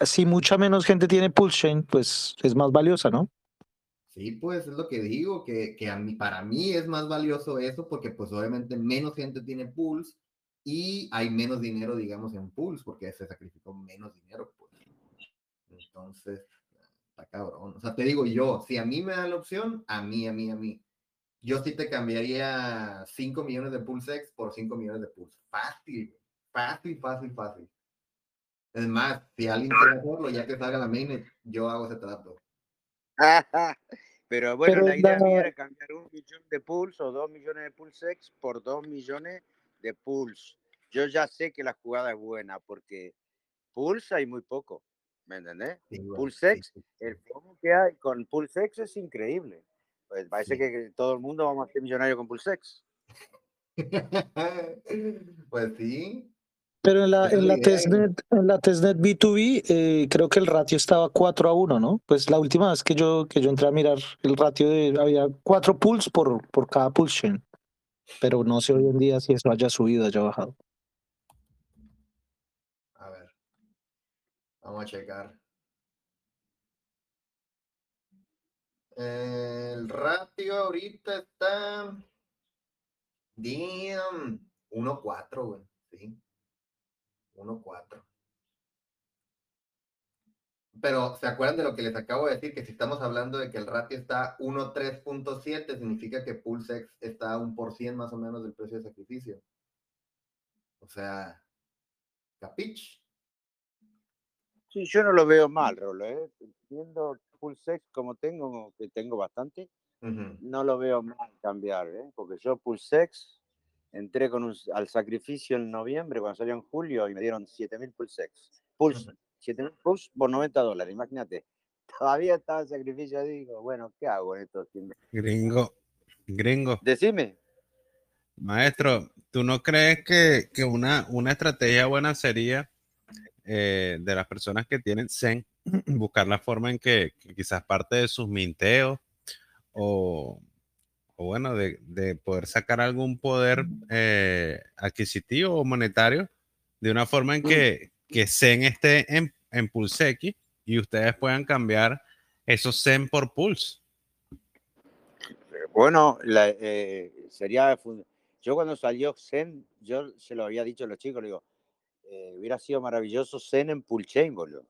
S7: si mucha menos gente tiene Pulse Chain, pues es más valiosa, ¿no?
S1: Sí, pues es lo que digo, que, que a mí, para mí es más valioso eso porque pues obviamente menos gente tiene Pulse y hay menos dinero, digamos, en Pulse porque se sacrificó menos dinero, pues. Entonces, está cabrón. O sea, te digo yo, si a mí me dan la opción, a mí, a mí, a mí. Yo sí te cambiaría 5 millones de Pulsex por 5 millones de Pulse. Fácil, fácil, fácil, fácil. Es más, si alguien quiere hacerlo, ya que salga la mainnet, yo hago ese trato. [LAUGHS]
S6: Pero bueno,
S7: Pero
S6: la idea
S7: la-
S6: mía era cambiar un millón de pools o dos millones de pulsex por dos millones de pools. Yo ya sé que la jugada es buena porque pools hay muy poco, ¿me entendés?
S1: Sí,
S6: Pulsex,
S1: sí, sí,
S6: El flow que hay con pulsex es increíble. Pues parece
S1: Sí.
S6: que todo el mundo vamos a ser millonario con pulsex. [LAUGHS]
S1: pues sí.
S7: Pero en la, en
S1: la
S7: testnet, en la testnet B2B, eh, creo que el ratio estaba 4 a 1, ¿no? Pues la última vez que yo, que yo entré a mirar el ratio de, había 4 pools por, por cada pulse chain. Pero no sé hoy en día si eso haya subido, haya bajado.
S1: A ver. Vamos a checar. El ratio ahorita está. Damn. 1.4, güey. Sí. 1.4. Pero, ¿se acuerdan de lo que les acabo de decir? Que si estamos hablando de que el ratio está 1.3.7, significa que Pulsex está a un por cien más o menos del precio de sacrificio. O sea, ¿capich?
S6: Sí, yo no lo veo mal, Rolo. ¿eh? Viendo pulsex como tengo, que tengo bastante,
S1: Ujú.
S6: no lo veo mal cambiar, ¿eh? porque yo Pulsex entré con un, al sacrificio en noviembre, cuando salió en julio, y me dieron 7000 Pulsex. Pulse, 7000 Pulse por 90 dólares, imagínate. [LAUGHS] Todavía estaba el sacrificio digo, bueno, ¿qué hago en estos tiempos?
S3: Gringo, gringo.
S6: Decime.
S3: Maestro, ¿tú no crees que, que una, una estrategia buena sería eh, de las personas que tienen Zen [CLEARS THROAT] buscar la forma en que, que quizás parte de sus minteos o, o bueno, de, de poder sacar algún poder eh, adquisitivo o monetario de una forma en que, que Zen esté en, en PulseX y ustedes puedan cambiar esos Zen por Pulse?
S6: Bueno, la, eh, sería. Yo cuando salió Zen, yo se lo había dicho a los chicos, le digo, eh, hubiera sido maravilloso Zen en Pulchain, boludo.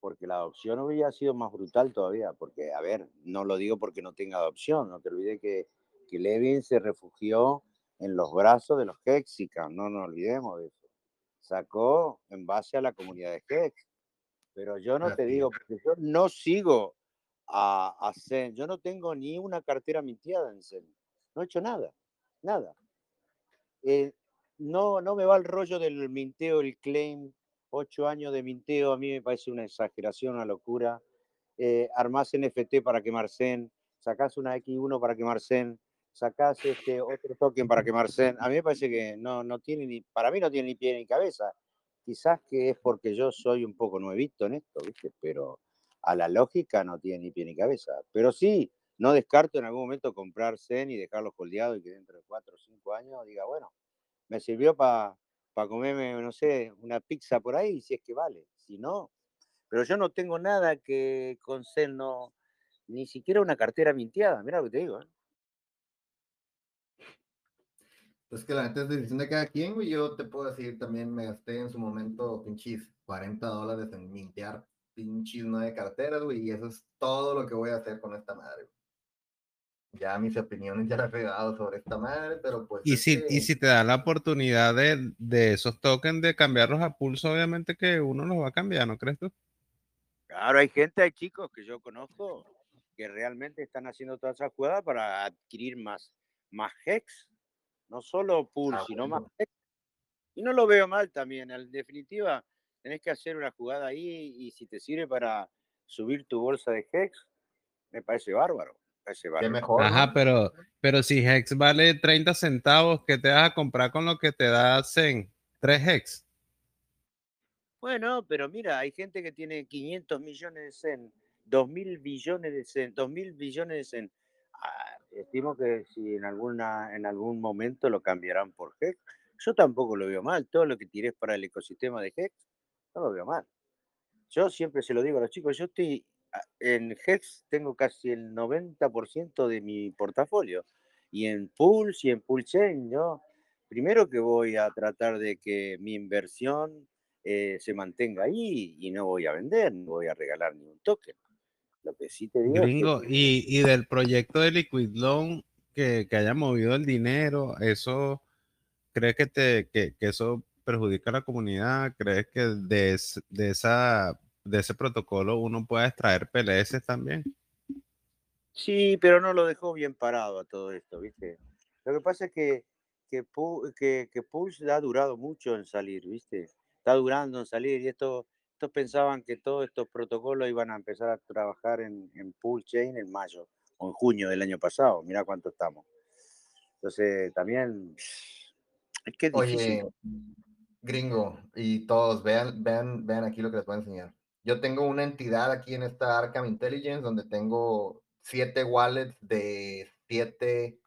S6: Porque la adopción hubiera sido más brutal todavía. Porque, a ver, no lo digo porque no tenga adopción, no te olvides que, que Levin se refugió en los brazos de los Hexicans, no nos olvidemos de eso. Sacó en base a la comunidad de Hex. Pero yo no te
S1: Así
S6: digo, porque yo no sigo a, a Zen. Yo no tengo ni una cartera mintiada en Zen. No he hecho nada, nada. Eh, no, no me va el rollo del minteo, el claim. Ocho años de minteo a mí me parece una exageración, una locura. Eh, armás NFT para quemar Zen, sacás una X1 para quemar Zen, sacás este otro token para quemar Zen. A mí me parece que no, no tiene ni, para mí no tiene ni pie ni cabeza. Quizás que es porque yo soy un poco nuevito en esto, ¿viste? Pero a la lógica no tiene ni pie ni cabeza. Pero sí, no descarto en algún momento comprar Zen y dejarlo coldeado y que dentro de cuatro o cinco años diga, bueno, me sirvió para comerme, no sé, una pizza por ahí, si es que vale. Si no, pero yo no tengo nada que con no, ni siquiera una cartera minteada, mira lo que te digo. ¿eh?
S1: Es que la neta es decisión de cada quien, güey. Yo te puedo decir, también me gasté en su momento pinches 40 dólares en mintear pinches nueve carteras, güey. Y eso es todo lo que voy a hacer con esta madre. güey. Ya mis opiniones ya las he dado sobre esta madre, pero pues.
S3: Y si,
S1: que-
S3: y si te da la oportunidad de, de esos tokens de cambiarlos a pulso, obviamente que uno los va a cambiar, ¿no crees tú?
S6: Claro, hay gente, hay chicos que yo conozco que realmente están haciendo todas esas jugadas para adquirir más, más hex, no solo pool,
S1: Ah,
S6: sino
S1: bueno.
S6: más hex. Y no lo veo mal también, en definitiva, tenés que hacer una jugada ahí y si te sirve para subir tu bolsa de hex, me parece bárbaro. Bárbaro.
S1: mejor.
S3: Ajá,
S1: ¿no?
S3: pero, pero si Hex vale 30 centavos, ¿qué te vas a comprar con lo que te da Zen? 3 Hex.
S6: Bueno, pero mira, hay gente que tiene 500 millones de Zen, 2 mil billones de Zen, 2 mil billones de Zen. Ah, estimo que si en, alguna, en algún momento lo cambiarán por Hex, yo tampoco lo veo mal. Todo lo que tires para el ecosistema de Hex, no lo veo mal. Yo siempre se lo digo a los chicos, yo estoy en Hex, tengo casi el 90% de mi portafolio. Y en Pulse y en Pulchain, yo primero que voy a tratar de que mi inversión eh, se mantenga ahí y no voy a vender, no voy a regalar ni un token. Lo que sí te digo
S3: Gringo,
S6: es que
S3: y, y del proyecto de Liquid Loan, que, que haya movido el dinero, eso, ¿crees que, te, que, que eso perjudica a la comunidad? ¿Crees que de, de, esa, de ese protocolo uno puede extraer PLS también?
S6: Sí, pero no lo dejó bien parado a todo esto, ¿viste? Lo que pasa es que, que, que, que Pulse ha durado mucho en salir, ¿viste? Está durando en salir y esto, estos pensaban que todos estos protocolos iban a empezar a trabajar en, en Pulse Chain en mayo o en junio del año pasado. Mira cuánto estamos. Entonces, también es que es difícil.
S1: Oye, gringo, y todos, vean, vean, vean aquí lo que les voy a enseñar. Yo tengo una entidad aquí en esta Arkham Intelligence donde tengo siete wallets de siete,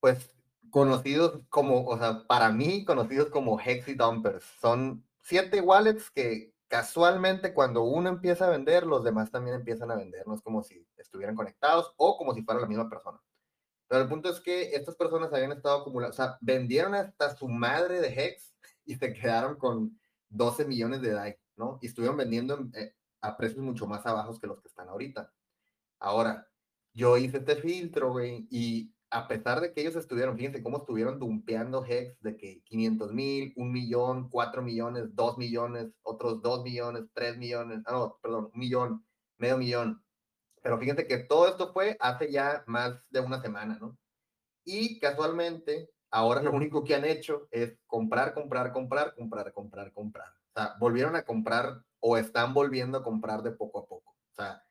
S1: pues, conocidos como, o sea, para mí, conocidos como Hexy Dumpers. Son siete wallets que casualmente cuando uno empieza a vender, los demás también empiezan a vender. No es como si estuvieran conectados o como si fuera la misma persona. Pero el punto es que estas personas habían estado acumulando, o sea, vendieron hasta su madre de Hex [LAUGHS] y se quedaron con 12 millones de DAI, ¿no? Y estuvieron vendiendo en- eh, a precios mucho más abajos que los que están ahorita. Ahora, yo hice este filtro, güey, y a pesar de que ellos estuvieron, fíjense cómo estuvieron dumpeando Hex de que 500 mil, 1 millón, 4 millones, 2 millones, otros 2 millones, 3 millones, ah, no, perdón, un millón, medio millón. Pero fíjense que todo esto fue hace ya más de una semana, ¿no? Y casualmente, ahora lo único que han hecho es comprar, comprar, comprar, comprar, comprar, comprar. Sea, volvieron a comprar o están volviendo a comprar de poco a poco. O sea,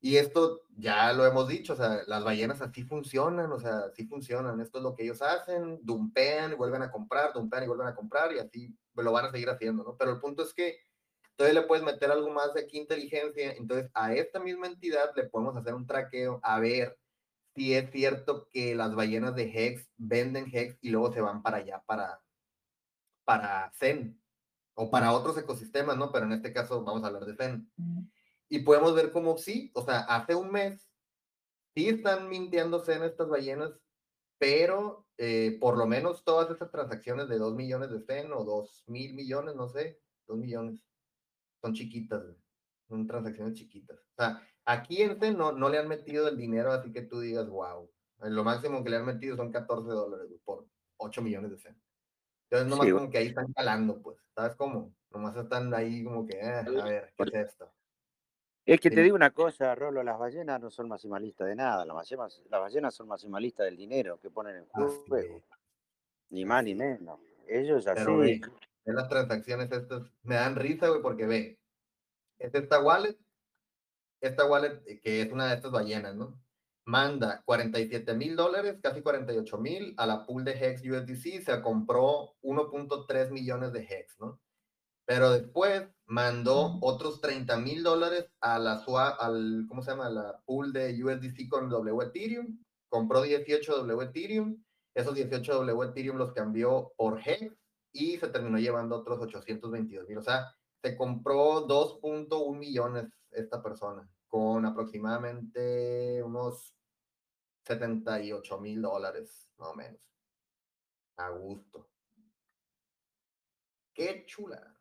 S1: y esto ya lo hemos dicho, o sea, las ballenas así funcionan, o sea, así funcionan. Esto es lo que ellos hacen, dumpean y vuelven a comprar, dumpean y vuelven a comprar y así lo van a seguir haciendo, ¿no? Pero el punto es que entonces le puedes meter algo más de aquí inteligencia. Entonces a esta misma entidad le podemos hacer un traqueo a ver si es cierto que las ballenas de Hex venden Hex y luego se van para allá, para, para Zen o para otros ecosistemas, ¿no? Pero en este caso vamos a hablar de Zen. Y podemos ver cómo sí, o sea, hace un mes sí están mintiendo Zen estas ballenas, pero eh, por lo menos todas esas transacciones de 2 millones de Zen o 2 mil millones, no sé, 2 millones, son chiquitas, son transacciones chiquitas. O sea, aquí en Zen no, no le han metido el dinero así que tú digas, wow, lo máximo que le han metido son 14 dólares por 8 millones de Zen. Entonces, nomás
S6: Sí,
S1: como que ahí están calando, pues, ¿sabes cómo? Nomás están ahí como que, eh, a ver, ¿qué es esto?
S6: Es que te digo una cosa, Rolo, las ballenas no son maximalistas de nada, las ballenas, las ballenas son maximalistas del dinero que ponen en juego, ni más ni menos. Ellos así,
S1: Pero ve las transacciones estas, me dan risa, güey, porque ve, es esta wallet, esta wallet eh, que es una de estas ballenas, ¿no? Manda 47 mil dólares, casi 48 mil a la pool de Hex USDC, se compró 1.3 millones de Hex, ¿no? Pero después mandó otros 30 mil dólares a la SWA, al, ¿cómo se llama? La pool de USDC con W Ethereum, compró 18 W Ethereum, esos 18 W Ethereum los cambió por Hex y se terminó llevando otros 822 mil. O sea, se compró 2.1 millones esta persona, con aproximadamente unos 78 mil dólares, más o menos. A gusto. Qué chula.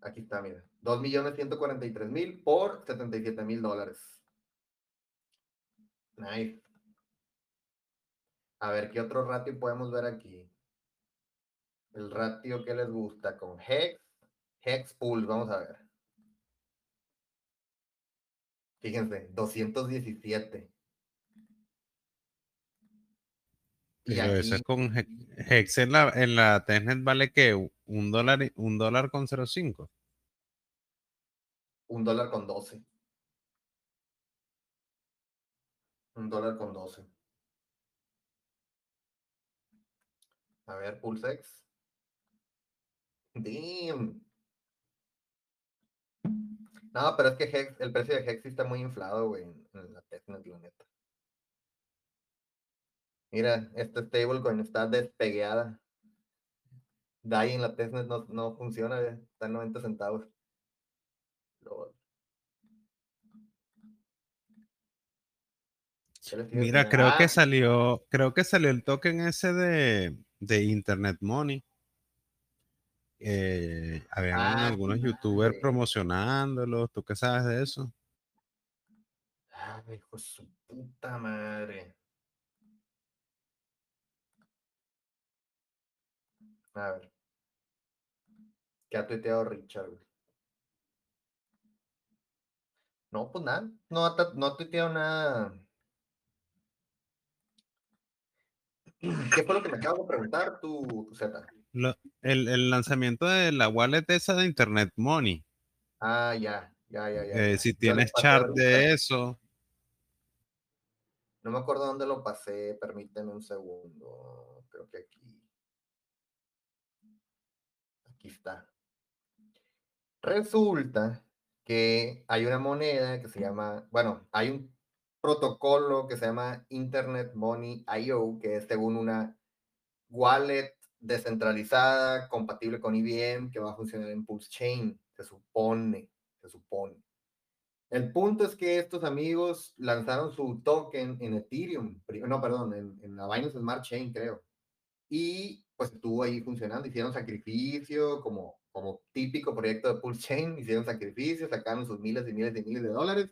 S1: Aquí está, mira. 2 millones 143 mil por 77 mil dólares. Nice. A ver, ¿qué otro ratio podemos ver aquí? El ratio que les gusta con Hex. Hex Pool, vamos a ver. Fíjense, 217. Y
S3: Pero eso
S1: aquí,
S3: es con He- Hex en la, en la testnet vale que un dólar, un dólar con 0.5.
S1: un dólar con 12. Un dólar con 12. A ver, Pulsex. Damn. No, pero es que Hex, el precio de Hex está muy inflado, güey, en, la testnet, la neta. Mira, esta stablecoin está despegueada. DAI en la testnet no, no funciona, está en 90 centavos. Lol. ¿Qué les iba a
S3: Mira, creo que
S1: Ah,
S3: salió, creo que salió el token ese de, de Internet Money. Eh, habían
S1: Ah,
S3: algunos youtubers
S1: güey.
S3: promocionándolo. ¿Tú qué sabes de eso?
S1: Ah, hijo de su puta madre. A ver. ¿Qué ha tuiteado Richard? güey? No, pues nada. No, ha no ha tuiteado nada. [CLEARS THROAT] ¿Qué fue lo que me acabas de preguntar, tu, tu Z?
S3: Lo- el, el lanzamiento de la wallet esa de Internet Money.
S1: Ah, ya, ya, ya, ya.
S3: eh, si tienes chart de eso.
S1: No me acuerdo dónde lo pasé, permíteme un segundo. Creo que aquí. Resulta que hay una moneda que se llama, bueno, hay un protocolo que se llama Internet Money IO, que es según una wallet descentralizada, compatible con IBM, que va a funcionar en Pulse Chain, se supone, se supone. El punto es que estos amigos lanzaron su token en Ethereum, no, perdón, en, en la Binance Smart Chain, creo. Y pues estuvo ahí funcionando, hicieron sacrificio, como, como típico proyecto de Pulse Chain, hicieron sacrificio, sacaron sus miles y miles y miles de dólares.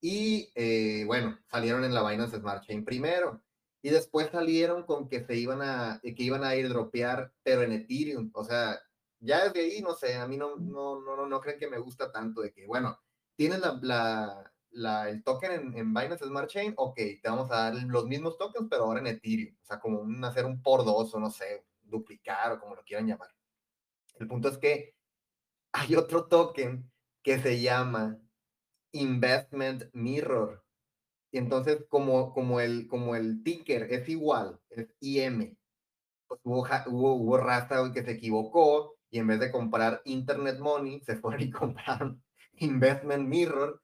S1: Y eh, bueno, salieron en la Binance Smart Chain primero. Y después salieron con que se iban a, que iban a ir dropear, pero en Ethereum. O sea, ya desde ahí, no sé, a mí no, no, no, no, no creen que me gusta tanto de que, bueno, tienes la, la, la- el token en, en Binance Smart Chain, ok, te vamos a dar los mismos tokens, pero ahora en Ethereum. O sea, como un, hacer un por dos o no sé, duplicar o como lo quieran llamar. El punto es que hay otro token que se llama Investment Mirror. Y entonces, como, como, el, como el ticker es igual, es IM, pues hubo, hubo, hubo raza que se equivocó y en vez de comprar Internet Money, se fueron y [LAUGHS] compraron Investment Mirror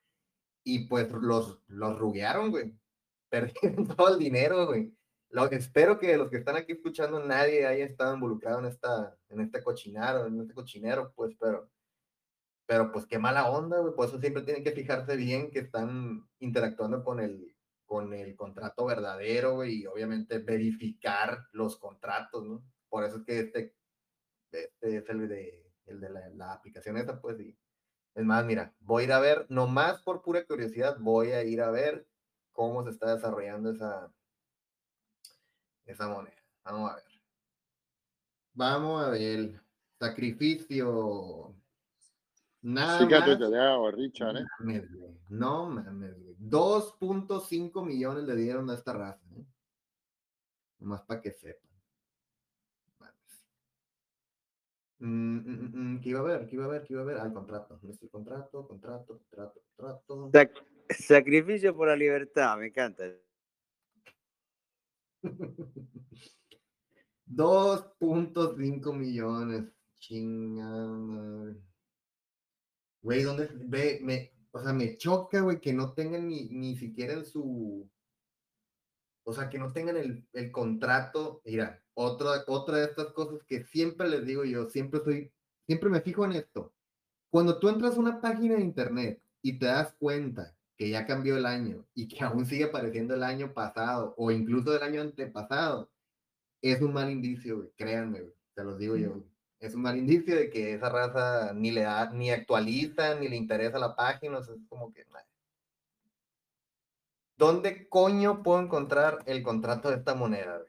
S1: y pues los, los ruguearon, güey. [LAUGHS] Perdieron todo el dinero, güey. Lo, espero que los que están aquí escuchando, nadie haya estado involucrado en esta, en este cochinero, en este cochinero, pues, pero, pero pues qué mala onda, güey. Por eso siempre tienen que fijarse bien que están interactuando con el, con el contrato verdadero, güey, y obviamente verificar los contratos, ¿no? Por eso es que este, este es el de, el de la, la aplicación esa, pues, y es más, mira, voy a ir a ver, nomás por pura curiosidad, voy a ir a ver cómo se está desarrollando esa, esa moneda. Vamos a ver. Vamos a ver. Sacrificio. Nada
S8: Sí
S1: más.
S8: tuiteado Richard, ¿eh?
S1: mames, güey. No mames, güey. 2.5 millones le dieron a esta raza. ¿eh? Nomás para que sepan. Mames. Mm, mm, mm, ¿Qué iba a ver? ¿Qué iba a ver? ¿Qué iba a ver? Ah, el contrato. ¿Dónde está el contrato? Contrato, contrato, contrato.
S6: Sac- sacrificio por la libertad, me encanta. [LAUGHS]
S1: 2.5 millones. Chingada. Güey, ¿dónde ve? Me, o sea, me choca, güey, que no tengan ni, ni siquiera en su. O sea, que no tengan el, el contrato. Mira, otra, otra de estas cosas que siempre les digo yo, siempre soy, siempre me fijo en esto. Cuando tú entras a una página de internet y te das cuenta que ya cambió el año y que aún sigue apareciendo el año pasado o incluso del año antepasado, es un mal indicio, güey, créanme, güey, te los digo yo. güey. Es un mal indicio de que esa raza ni le da, ni actualiza, ni le interesa la página, o sea, es como que... nah. ¿Dónde coño puedo encontrar el contrato de esta moneda?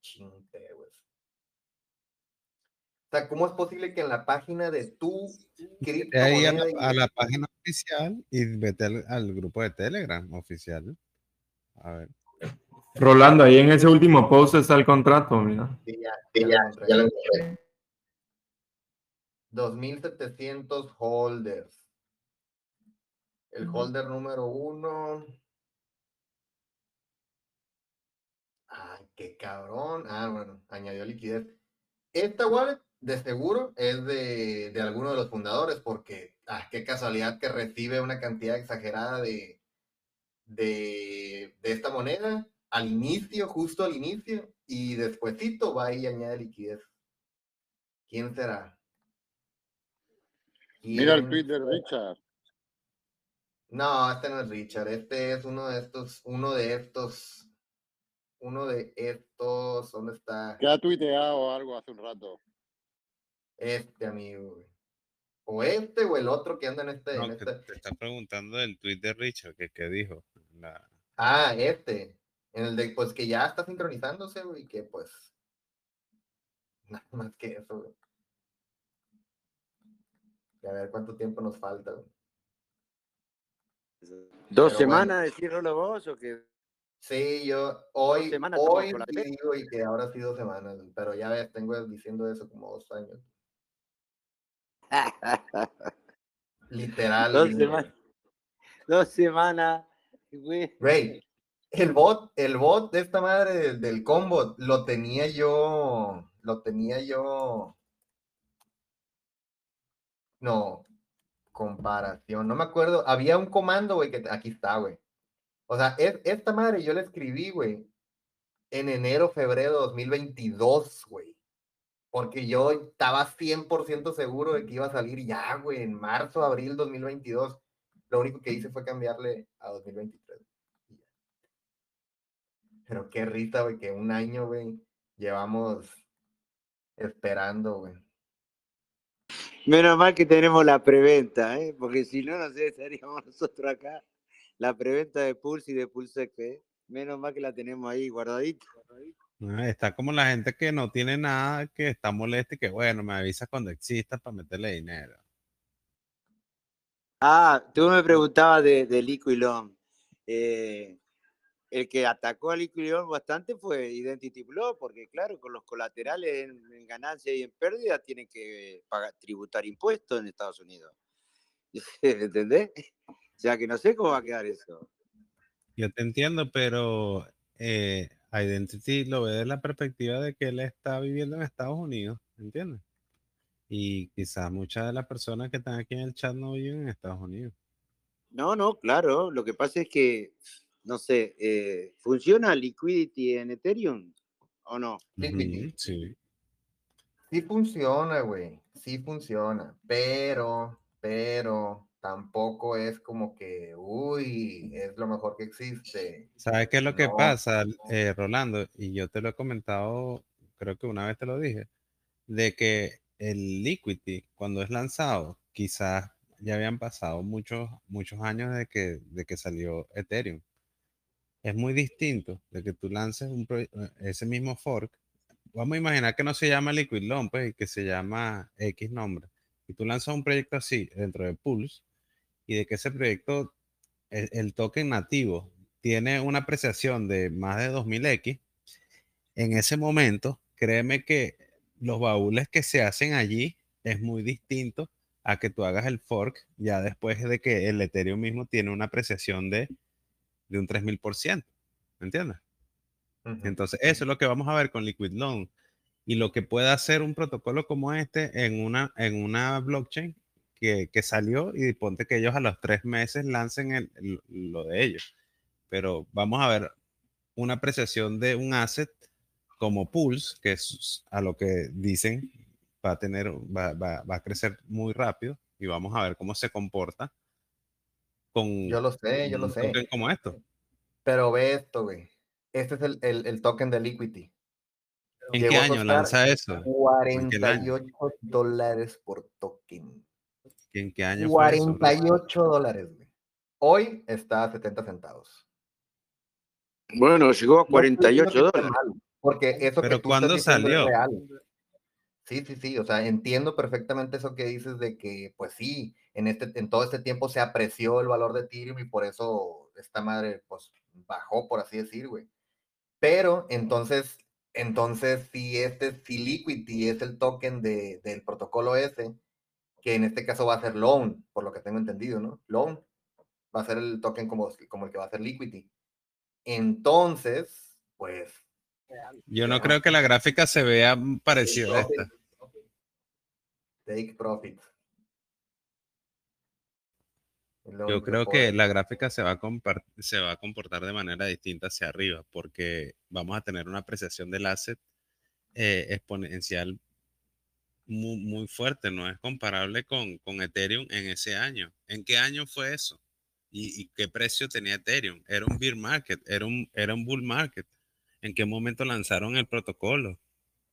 S1: Chinte, güey. O sea, ¿cómo es posible que en la página de tu
S3: ahí a la, a la página oficial y vete al, al grupo de Telegram oficial. A ver.
S4: Rolando, ahí en ese último post está el contrato, mira.
S1: Sí, ya, ya, lo encontré.
S8: Ya lo encontré.
S1: 2700 holders. El holder número uno. Ay, qué cabrón. Ah, bueno, añadió liquidez. Esta wallet, de seguro, es de, de alguno de los fundadores, porque, ah, qué casualidad que recibe una cantidad exagerada de, de, de esta moneda al inicio, justo al inicio, y despuesito va y añade liquidez. ¿Quién será?
S8: Mira el
S1: ¿Quién
S8: tweet de? Richard.
S1: No, este no es Richard, este es uno de estos, uno de estos, uno de estos, ¿dónde está?
S8: Que ha tuiteado algo hace un rato.
S1: Este amigo, güey. O este o el otro que anda en este.
S3: No,
S1: en
S3: que
S1: este-
S3: te está preguntando del tweet de Richard, que, que dijo. La-
S1: Ah, este. En el de, pues que ya está sincronizándose, güey, que pues. Nada más que eso, güey. Y a ver cuánto tiempo nos falta, güey.
S6: ¿Dos
S1: Pero
S6: semanas decís Rolo vos o qué?
S1: Sí, yo hoy, hoy sí
S6: pelea.
S1: digo y que ahora ha sido semanas, pero ya ves, tengo diciendo eso como dos años. Literal.
S6: Dos semanas. Dos semanas, güey.
S1: Güey, el bot, el bot de esta madre del, del combo lo tenía yo, lo tenía yo. No, comparación, no me acuerdo. Había un comando, güey, que aquí está, güey. O sea, es, esta madre yo la escribí, güey, en enero, febrero de 2022, güey. Porque yo estaba 100% seguro de que iba a salir ya, güey, en marzo, abril 2022. Lo único que hice fue cambiarle a 2023. y ya. Pero qué risa, güey, que un año, güey, llevamos esperando, güey.
S6: Menos mal que tenemos la preventa, ¿eh? porque si no, no sé, estaríamos nosotros acá. La preventa de Pulse y de Pulse ¿eh? Menos mal que la tenemos ahí guardadita.
S3: Ah, Está como la gente que no tiene nada, que está molesta y que bueno, me avisas cuando exista para meterle dinero.
S6: Ah, tú me preguntabas de, de Liquilon. Eh, el que atacó a Liquilon bastante fue Identity Block, porque claro, con los colaterales en, en ganancia y en pérdida tienen que pagar, tributar impuestos en Estados Unidos. [LAUGHS] ¿Entendés? O sea que no sé cómo va a quedar eso.
S3: Yo te entiendo, pero eh, Identity lo ve desde la perspectiva de que él está viviendo en Estados Unidos, ¿entiendes? Y quizás muchas de las personas que están aquí en el chat no viven en Estados Unidos.
S6: No, no, claro. Lo que pasa es que, no sé, eh, ¿funciona Liquidity en Ethereum o no? [LAUGHS]
S3: Sí.
S1: Sí funciona, güey. Sí funciona. Pero, pero tampoco es como que, uy, es lo mejor que existe.
S3: ¿Sabes qué es lo que pasa, eh, Rolando? Y yo te lo he comentado, creo que una vez te lo dije, de que el Liquidity, cuando es lanzado, quizás ya habían pasado muchos, muchos años de que, de que salió Ethereum. Es muy distinto de que tú lances un eh, ese mismo fork. Vamos a imaginar que no se llama Liquid Loan, pues, y que se llama X nombre. Y tú lanzas un proyecto así dentro de Pulse, y de que ese proyecto, el, el token nativo, tiene una apreciación de más de 2000X, en ese momento, créeme que los baúles que se hacen allí es muy distinto a que tú hagas el fork ya después de que el Ethereum mismo tiene una apreciación de, de un 3000%. ¿Me entiendes?
S1: Ujú.
S3: Entonces, eso es lo que vamos a ver con Liquid Loan. Y lo que puede hacer un protocolo como este en una, en una blockchain que, que salió y ponte que ellos a los tres meses lancen el- el- lo de ellos. Pero vamos a ver una apreciación de un asset como Pulse, que es a lo que dicen va a tener, va, va- va a crecer muy rápido y vamos a ver cómo se comporta con
S1: Yo lo sé, yo lo sé.
S3: token como esto.
S1: Pero ve esto, güey. Este es el, el, el token de Liquidity.
S3: ¿En
S1: Llegó
S3: qué año lanza eso? ¿En qué año?
S1: 48 dólares por token.
S3: ¿En qué año fue eso?
S1: 48 dólares, güey. Hoy está a 70 centavos.
S6: Bueno, llegó a
S1: No estoy diciendo
S6: 48
S1: que esté
S6: dólares.
S1: Porque eso
S3: Pero
S1: que tú
S3: ¿cuándo
S1: estás diciendo es
S3: salió?
S1: real. Sí, sí, sí. O sea, entiendo perfectamente eso que dices de que, pues sí, en, este, en todo este tiempo se apreció el valor de Ethereum y por eso esta madre, pues, bajó, por así decir, güey. Pero entonces, entonces, si este, si Liquidity es el token de, del protocolo ese, que en este caso va a ser Loan, por lo que tengo entendido, ¿no? Loan va a ser el token como, como el que va a ser Liquidity. Entonces, pues,
S3: Yo no creo que la gráfica se vea parecida a esta.
S1: take profit.
S3: Yo creo que la gráfica se va, a se va a comportar de manera distinta hacia arriba, porque vamos a tener una apreciación del asset eh, exponencial muy, muy fuerte, no es comparable con, con Ethereum en ese año. ¿En qué año fue eso? ¿Y, y qué precio tenía Ethereum? Era un bear market, era un, era un bull market. ¿En qué momento lanzaron el protocolo?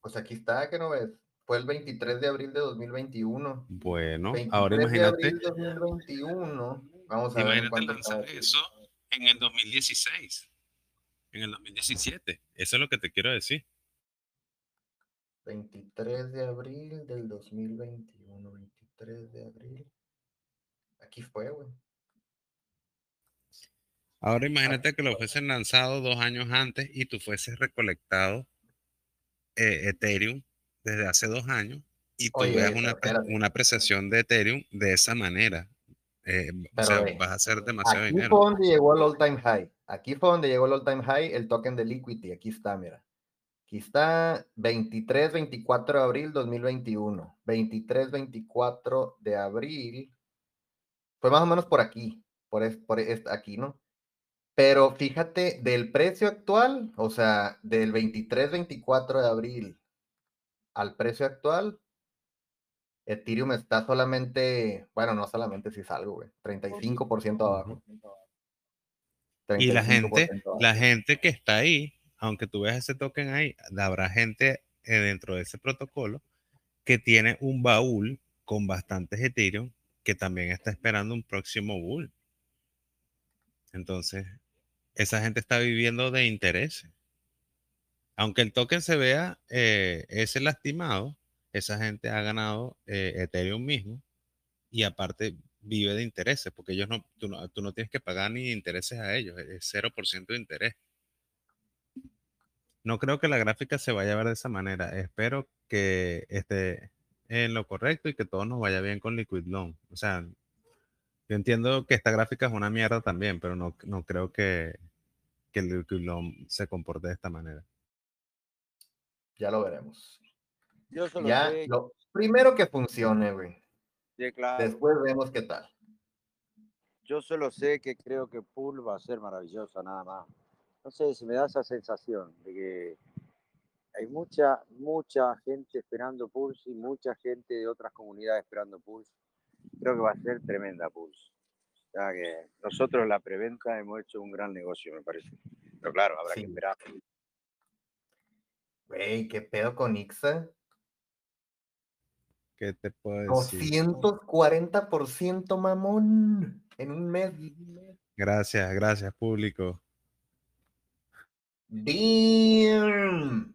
S1: Pues aquí está, que no ves? Fue el 23 de abril de 2021.
S3: Bueno,
S1: 23
S3: ahora
S1: de
S3: imagínate,
S1: abril de 2021. Vamos a ver
S3: imagínate
S1: cuánto
S3: lanzar eso en el 2016, en el 2017. Eso es lo que te quiero decir.
S1: 23 de abril del 2021. 23 de abril. Aquí fue, güey.
S3: Ahora imagínate que lo fuesen lanzado dos años antes y tú fueses recolectado eh, Ethereum desde hace dos años y tú
S1: Oye,
S3: veas una, una apreciación de Ethereum de esa manera. eh, o sea, vas a hacer demasiado
S1: Aquí
S3: dinero.
S1: fue donde llegó el all time high. Aquí fue donde llegó el all time high, el token de Liquidity. Aquí está, mira. Aquí está 23, 24 de abril 2021. 23, 24 de abril. Fue más o menos por aquí, por, es- por es- aquí, ¿no? Pero fíjate, del precio actual, o sea, del 23, 24 de abril al precio actual, Ethereum está solamente, bueno, no solamente si salgo, güey, 35% abajo.
S3: Y la gente,
S1: 35% abajo.
S3: la gente que está ahí, aunque tú veas ese token ahí, habrá gente eh, dentro de ese protocolo que tiene un baúl con bastantes Ethereum que también está esperando un próximo bull. Entonces, esa gente está viviendo de intereses. Aunque el token se vea eh, ese lastimado, esa gente ha ganado eh, Ethereum mismo y aparte vive de intereses, porque ellos no tú, no, tú no tienes que pagar ni intereses a ellos, es 0% de interés. No creo que la gráfica se vaya a ver de esa manera. Espero que esté en lo correcto y que todo nos vaya bien con Liquid Loan. O sea, yo entiendo que esta gráfica es una mierda también, pero no, no creo que, que el Liquid Loan se comporte de esta manera.
S1: Ya lo veremos.
S6: Yo solo
S1: Ya,
S6: sé
S1: lo primero que funcione, güey.
S6: que, claro,
S1: Después vemos qué tal.
S6: yo solo sé que creo que Pool va a ser maravillosa, nada más. No sé, si me da esa sensación de que hay mucha, mucha gente esperando Pulse y mucha gente de otras comunidades esperando Pulse. Creo que va a ser tremenda Pulse. O sea que nosotros la preventa hemos hecho un gran negocio, me parece. Pero claro, habrá
S1: Sí.
S6: que esperar.
S1: Güey, qué pedo con Ixa.
S3: ¿Qué te puedo decir?
S1: 240% mamón en un mes.
S3: Gracias, gracias, público.
S1: Damn.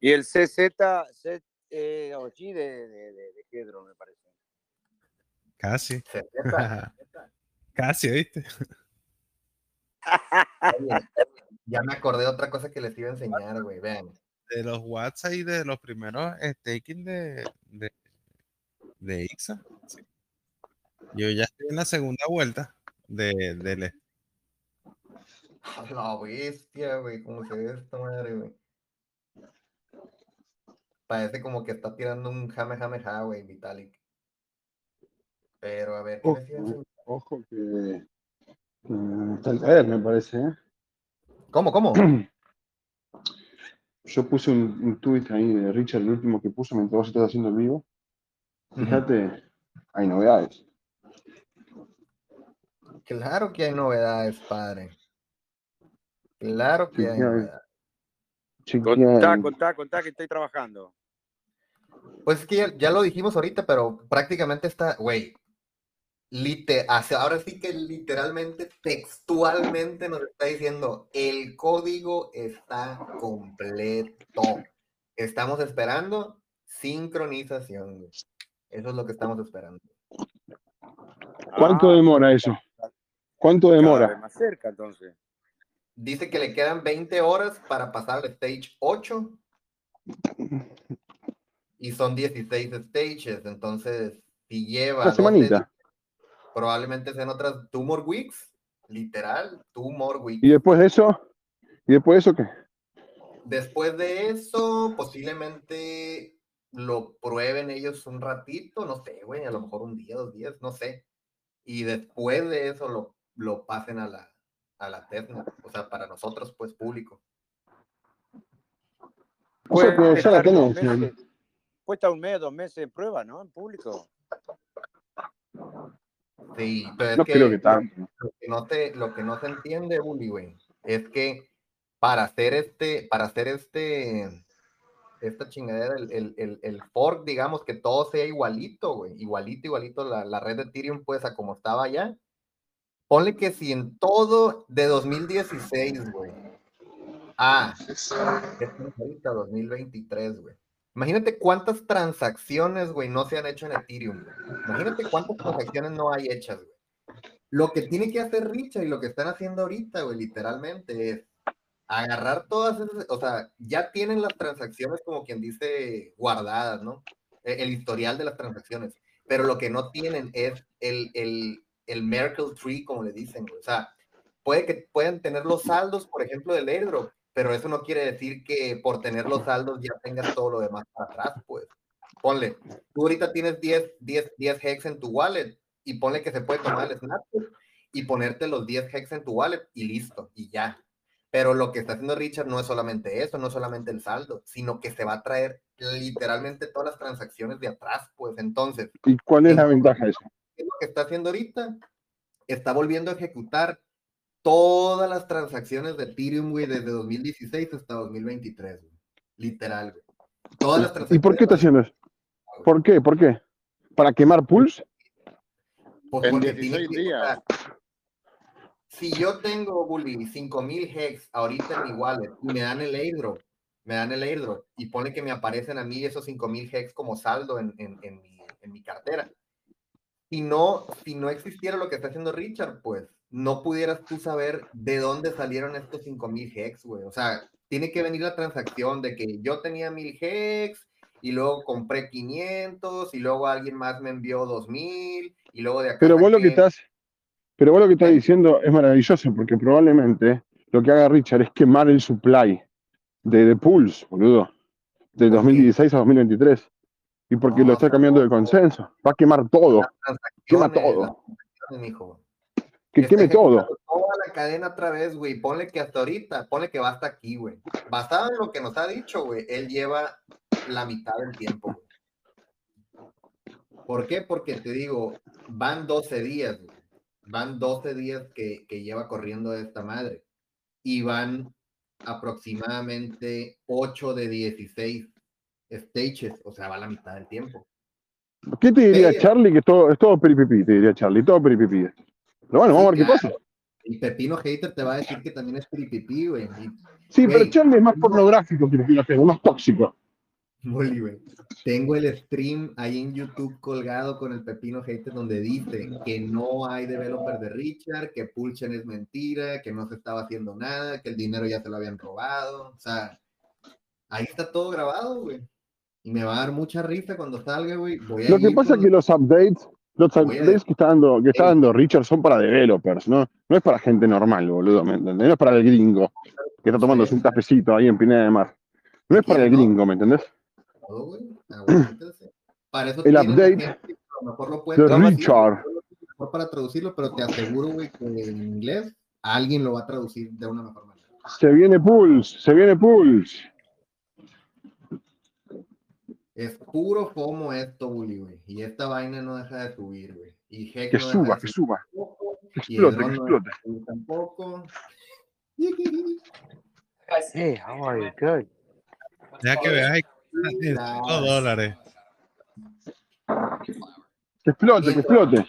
S6: Y el CZ, Z, eh, OG de, de, de, de Hedron, me parece.
S3: Casi.
S1: 70. [LAUGHS]
S3: Casi, ¿viste?
S1: Ya me acordé de otra cosa que les iba a enseñar, güey. Vean.
S3: De los WhatsApp y de los primeros staking de, de, de IXA. sí. Yo ya estoy en la segunda vuelta de, del
S1: A [LAUGHS] La bestia, güey. ¿Cómo se ve esta madre, güey? Parece como que está tirando un jame jame ja, güey, Vitalik. Pero a ver, ¿qué?
S8: Ojo que mm, está caer, me parece. ¿eh?
S1: ¿Cómo, cómo? [CLEARS THROAT]
S8: Yo puse un, un tuit ahí de Richard, el último que puso mientras vos estás haciendo el vivo. Fíjate, hay novedades.
S1: Claro que hay novedades, padre. Claro que hay
S8: Sí, hay.
S1: novedades.
S8: Chequea
S6: Contá, contá, contá que estoy trabajando.
S1: Pues es que ya, ya lo dijimos ahorita, pero prácticamente está, güey. hace- ahora sí que literalmente, textualmente nos está diciendo, el código está completo. Estamos esperando sincronización. Eso es lo que estamos esperando.
S8: ¿Cuánto
S6: Ah,
S8: demora eso? ¿Cuánto
S6: cada vez
S8: demora?
S6: más cerca, entonces.
S1: Dice que le quedan 20 horas para pasar al stage 8. Y son 16 stages. Entonces, si lleva.
S8: Una
S1: 12
S8: semanita.
S1: días, probablemente sean otras two more weeks. Literal, two more weeks.
S8: ¿Y después de eso? ¿Y después de eso qué?
S1: Después de eso, posiblemente lo prueben ellos un ratito, no sé, güey, a lo mejor un día, dos días, no sé. Y después de eso lo, lo pasen a la, a la testnet, o sea, para nosotros, pues, público.
S8: Que ya la
S6: estar un mes, dos meses en prueba, ¿no? En público.
S1: Sí, pero es
S8: No
S1: que,
S8: creo que tanto.
S1: Lo que no te, lo que no se entiende, Bully, güey, es que para hacer este, para hacer este, esta chingadera, el, el, el, el fork, digamos, que todo sea igualito, güey, igualito, igualito, la, la red de Ethereum, pues, a como estaba ya. Ponle que si en todo de 2016, güey. Ah, ahorita 2023, güey. Imagínate cuántas transacciones, güey, no se han hecho en Ethereum. güey. Imagínate cuántas transacciones no hay hechas, güey. Lo que tiene que hacer Richard y lo que están haciendo ahorita, güey, literalmente es agarrar todas esas, o sea, ya tienen las transacciones como quien dice guardadas, ¿no? E- El, historial de las transacciones, pero lo que no tienen es el, el, el Merkle Tree, como le dicen, o sea, puede que puedan tener los saldos, por ejemplo, del airdrop, pero eso no quiere decir que por tener los saldos ya tengas todo lo demás para atrás, pues. Ponle, tú ahorita tienes 10, 10, 10 hex en tu wallet y ponle que se puede tomar el snap y ponerte los 10 hex en tu wallet y listo, y ya. Pero lo que está haciendo Richard no es solamente eso, no es solamente el saldo, sino que se va a traer literalmente todas las transacciones de atrás, pues entonces,
S8: ¿Y cuál es la ventaja de eso?
S1: ¿Qué es lo que está haciendo ahorita? Está volviendo a ejecutar todas las transacciones de Ethereum, güey, desde 2016 hasta 2023, güey. Literal, güey. Todas las
S8: ¿Y
S1: transacciones.
S8: por qué está haciendo eso? ¿Por qué? ¿Por qué? ¿Para quemar pools?
S1: Pues
S9: En
S1: porque tiene
S9: 16
S1: que- o
S9: días.
S1: sea, si yo tengo, Bully, 5000 hex ahorita en mi wallet y me dan el airdrop, me dan el airdrop y pone que me aparecen a mí esos 5000 hex como saldo en, en, en mi, en mi cartera. Si no, si no existiera lo que está haciendo Richard, pues no pudieras tú saber de dónde salieron estos 5000 hex, güey. O sea, tiene que venir la transacción de que yo tenía 1000 hex y luego compré 500 y luego alguien más me envió 2000 y luego de acá
S8: Pero vos lo que estás, pero vos lo que estás diciendo es maravilloso, porque probablemente lo que haga Richard es quemar el supply de, de pools, boludo, de 2016 a 2023. Y porque lo está cambiando de consenso. Va a quemar todo. Quema
S1: transacciones,
S8: todo. Que
S1: Está
S8: queme todo.
S1: Toda la cadena otra vez, güey. Ponle que hasta ahorita, ponle que va hasta aquí, güey. Basado en lo que nos ha dicho, güey, él lleva la mitad del tiempo. ¿Por qué? Porque te digo, van 12 días. Van 12 días que, que lleva corriendo esta madre. Y van aproximadamente 8 de 16 stages, o sea, va la mitad del tiempo.
S8: ¿Qué te diría
S1: Pero-
S8: Charlie? Que todo, es todo peripipí, te diría Charlie, todo peripipí. Pero bueno, vamos a ver qué pasa.
S1: Y Pepino Hater te va a decir que también es piripipí, güey.
S8: Sí, pero Charlie es más pornográfico que Pepino Hater, más tóxico.
S1: Bully, güey. Tengo el stream ahí en YouTube colgado con el Pepino Hater donde dice que no hay developer de Richard, que Pulchen es mentira, que no se estaba haciendo nada, que el dinero ya se lo habían robado. O sea, ahí está todo grabado, güey. Y me va a dar mucha risa cuando salga, güey. Voy a
S8: Lo que pasa es
S1: con-
S8: que los updates, los updates que está dando, que está
S1: Ey.
S8: dando Richard son para developers, ¿no? No es para gente normal, boludo, ¿me entendés? No es para el gringo que está tomándose un cafecito ahí en Pineda de Mar. No es para el
S1: ¿no?
S8: gringo, ¿me entendés?
S1: güey. Para eso
S8: El update
S1: gente a lo mejor lo
S8: de Richard.
S1: mejor para traducirlo, pero te aseguro, güey, que en inglés alguien lo va a traducir de una mejor manera.
S8: Se viene Pulse, se viene Pulse.
S1: Es puro FOMO esto, Bully, güey. Y esta vaina no deja de subir, güey. Y Heck
S8: Que
S1: no
S8: suba, que suba.
S1: subir tampoco,
S8: Que
S1: no subir tampoco.
S6: Hey, how are you? Good.
S3: Ya que veas, hay 5 dólares.
S8: Que explote, que explote.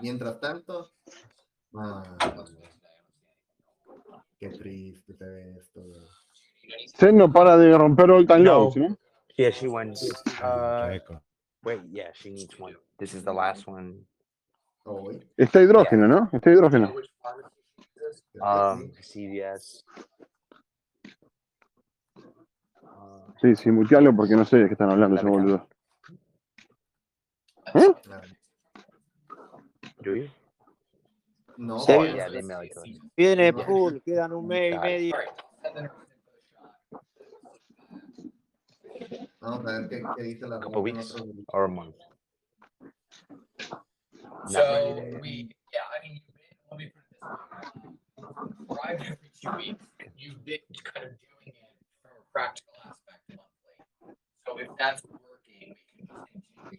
S1: Mientras tanto, ah, qué triste se ve esto, güey.
S8: Zen no para de romper all time
S5: ¿no? Yeah, she went. Uh, wait, yeah, she needs one. This is the last one.
S1: Oh.
S8: Está hidrógeno, ¿no? Está hidrógeno.
S5: Um,
S1: sí.
S5: CVS. Uh,
S8: Sí, sí, mutealo porque no sé de qué están hablando ese boludo.
S5: Do you?
S1: No,
S6: Sí.
S5: Oh, yeah, they mail it to us.
S6: Viene pool, quedan un mes y medio.
S1: Vamos a ver qué, qué dice la
S5: Couple
S1: red en
S5: weeks
S1: otros-
S5: or a month. Not
S10: So we, yeah, I mean, you've been, let me put it this way. Arrived every two weeks, you've been kind of doing it from a practical aspect monthly. So if that's working, we can just continue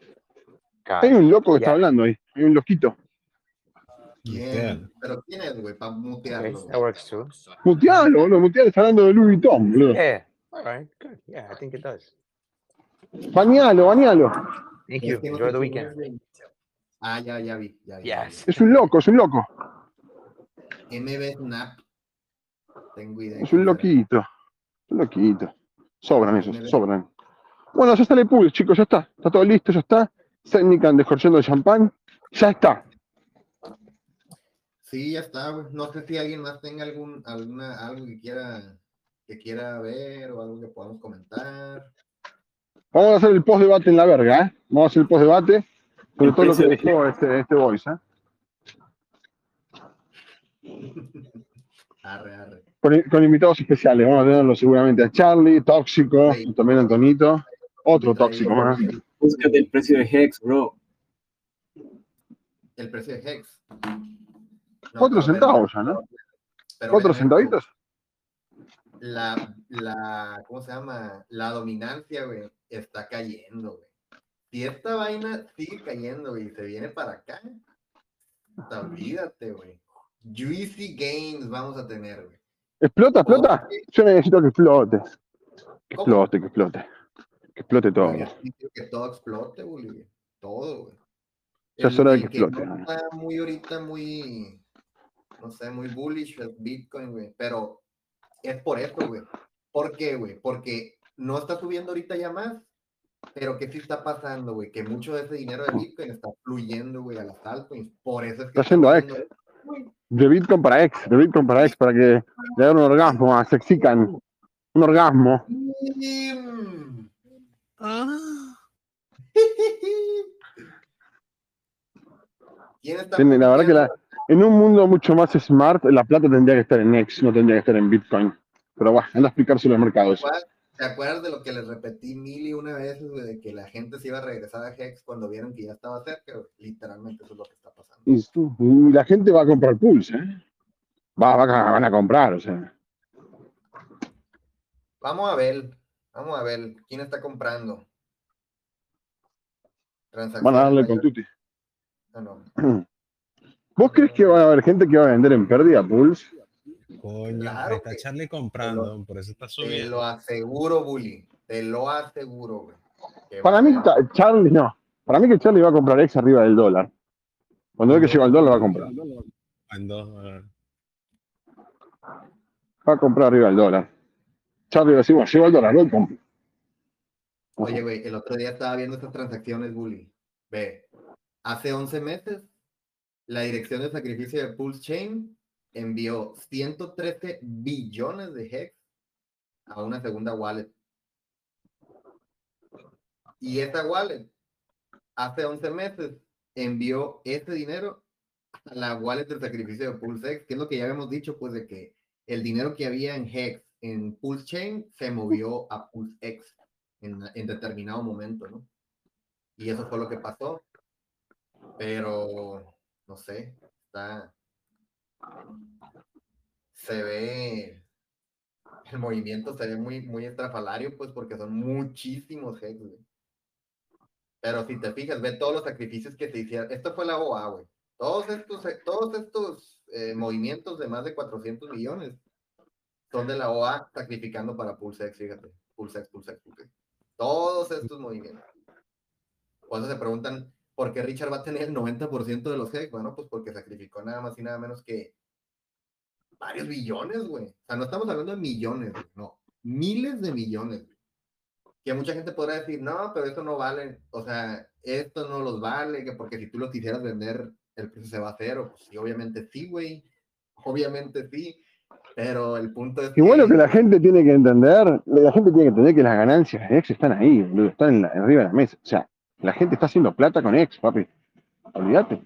S10: to do
S5: Got
S8: Hay
S5: it.
S8: un loco que está
S5: Yeah.
S8: hablando ahí. Hay un loquito.
S1: ¿Quién? ¿Pero quién es, güey? Para
S5: Okay,
S1: mutearlo.
S5: that works too.
S8: Mutealo, boludo. Mutealo está hablando de Louis Vuitton, boludo.
S5: Yeah. All right, good. Yeah, I think it does.
S8: Bañalo, bañalo.
S5: Thank you.
S1: no
S5: Enjoy the weekend.
S1: Ah, ya, ya vi. Ya vi.
S5: Yes.
S8: Es un loco, es un loco.
S1: MB Snap. Tengo idea.
S8: Es un loquito. Es un loquito. Sobran esos, sobran. Bueno, ya sale el pool, chicos, ya está. Está todo listo, ya está. Technican descorchando el champán. Ya está.
S1: Sí, ya está. No sé si alguien más tenga algún, alguna, algo que quiera, que quiera ver o algo que podamos comentar.
S8: Vamos a hacer el post debate en la verga, ¿eh? Vamos a hacer el post debate sobre todo lo que dejó este, este voice, ¿eh? [LAUGHS]
S1: Arre, arre.
S8: Con, con invitados especiales. Vamos a tenerlo seguramente a Charlie, Tóxico, y también a Antonito. Otro tóxico más.
S9: Búscate el precio de Hex, bro.
S1: El precio de Hex. No,
S8: Cuatro centavos ya, ¿no?
S1: pero
S8: Cuatro centavitos.
S1: La, la, ¿cómo se llama? La dominancia, güey, está cayendo, güey. Si esta vaina sigue cayendo, güey, y se viene para acá, olvídate, güey. Juicy games vamos a tener, güey.
S8: ¿Explota, explota? Yo necesito que explote. Que
S1: ¿Cómo?
S8: explote, que explote. Que explote todo.
S1: Yo necesito que todo explote, güey. Todo, güey.
S8: Ya es hora de que
S1: no
S8: explote. ¿no?
S1: está muy ahorita, muy, no sé, muy bullish el Bitcoin, güey. Pero es por eso, güey. ¿Por qué, güey? Porque no está subiendo ahorita ya más, pero que sí está pasando, güey. Que mucho de ese dinero de Bitcoin está fluyendo, güey, a las altcoins. Por eso es que
S8: Está
S1: esto, güey.
S8: De Bitcoin para X, de Bitcoin para X, para que le den un orgasmo a Sexican. Un orgasmo.
S1: Mm. ¿Quién está
S8: Tiene- la verdad que la,
S1: confiando? [LAUGHS]
S8: en un mundo mucho más smart, la plata tendría que estar en X, no tendría que estar en Bitcoin. Pero bueno, anda a explicárselo al mercado eso.
S1: ¿Te acuerdas de lo que les repetí mil y una güey, de que la gente se iba a regresar a Hex cuando vieron que ya estaba cerca? Literalmente eso es lo que está pasando.
S8: Y, la gente va a comprar Pulse, ¿eh? Va, va van a comprar, o sea.
S1: Vamos a ver, vamos a ver quién está comprando.
S8: Van a darle con tutti.
S1: Ah, no. [CLEARS THROAT]
S8: ¿Vos crees que va a haber gente que va a vender en pérdida Pulse?
S3: Coño,
S1: Claro
S3: está Charlie comprando, por eso está
S1: Te
S3: subiendo.
S1: lo aseguro, Bully. Te lo aseguro,
S8: Para mí, Charlie no. Para mí que Charlie va a comprar X arriba del dólar. Cuando ve que llega el dólar, va a comprar.
S3: Dólares.
S8: Va a comprar arriba del dólar. Charlie va a decir, bueno, llegó el dólar, y compro.
S1: Oye, güey, el otro día estaba viendo estas transacciones, Bully. Ve, hace 11 meses, la dirección de sacrificio de Pulse Chain envió 113 billones de hex a una segunda wallet. Y esa wallet, hace 11 meses, envió ese dinero a la wallet del sacrificio de Pulse X, que es lo que ya habíamos dicho, pues, de que el dinero que había en Hex, en Pulse Chain, se movió a Pulse X en, en determinado momento, ¿no? Y eso fue lo que pasó. Pero, no sé, está... Se ve... El movimiento se ve muy, muy estrafalario, pues, porque son muchísimos hex, güey. Pero si te fijas, ve todos los sacrificios que se hicieron. Esto fue la OA, güey. Todos estos, eh, todos estos eh, movimientos de más de 400 millones son de la OA sacrificando para PulseX, fíjate. PulseX, PulseX, PulseX. Todos estos movimientos. Eso se preguntan, ¿por qué Richard va a tener el 90% de los hex? Bueno, pues porque sacrificó nada más y nada menos que varios billones, güey. O sea, no estamos hablando de millones, güey, no. Miles de millones, güey. Que mucha gente podrá decir, no, pero esto no vale. O sea, esto no los vale, que porque si tú los quisieras vender, el precio se va a cero. Pues sí, obviamente sí, güey. Obviamente sí. Pero el punto es
S8: Y bueno que la gente tiene que entender, la gente tiene que entender que las ganancias de X están ahí, están en la- arriba de la mesa. O sea, la gente está haciendo plata con X, papi. Olvídate.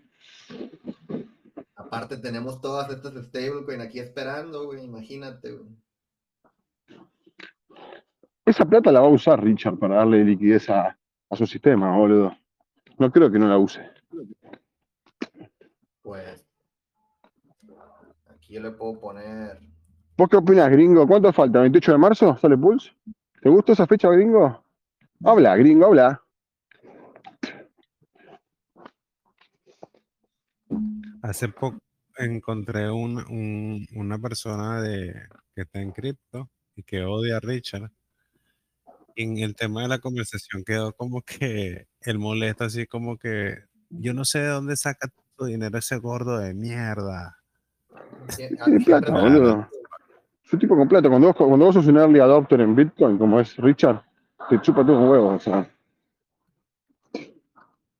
S1: Aparte tenemos todas estas stablecoin aquí esperando, güey. Imagínate, güey.
S8: Esa plata la va a usar Richard para darle liquidez a, a su sistema, boludo. No creo que no la use.
S1: Pues aquí yo le puedo poner.
S8: ¿Vos qué opinás, gringo? ¿Cuánto falta? ¿28 de marzo? ¿Sale Pulse? ¿Te gusta esa fecha, gringo? Habla, gringo, habla.
S3: Hace poco encontré un- un- una persona de, que está en cripto y que odia a Richard en el tema de la conversación quedó como que él molesta así como que yo no sé de dónde saca tu dinero ese gordo de mierda.
S8: Tiene [LAUGHS] plata, boludo. Es un tipo completo. Cuando vos, cuando vos sos un early adopter en Bitcoin, como es Richard, te chupa todo un huevo. O sea,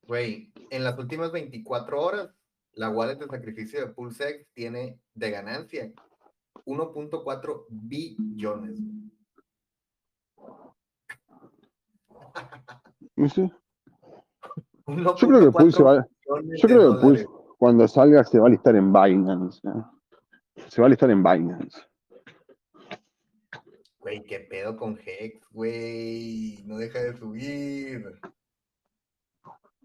S1: Güey, en las últimas 24 horas, la wallet de sacrificio de PulseX tiene de ganancia 1.4 billones. [LAUGHS]
S8: sé. Yo creo que Pulse va, yo creo que. Pulse, cuando salga, se va a listar en Binance. Se va a listar en Binance.
S1: Güey, qué pedo con Hex, güey. No deja de subir.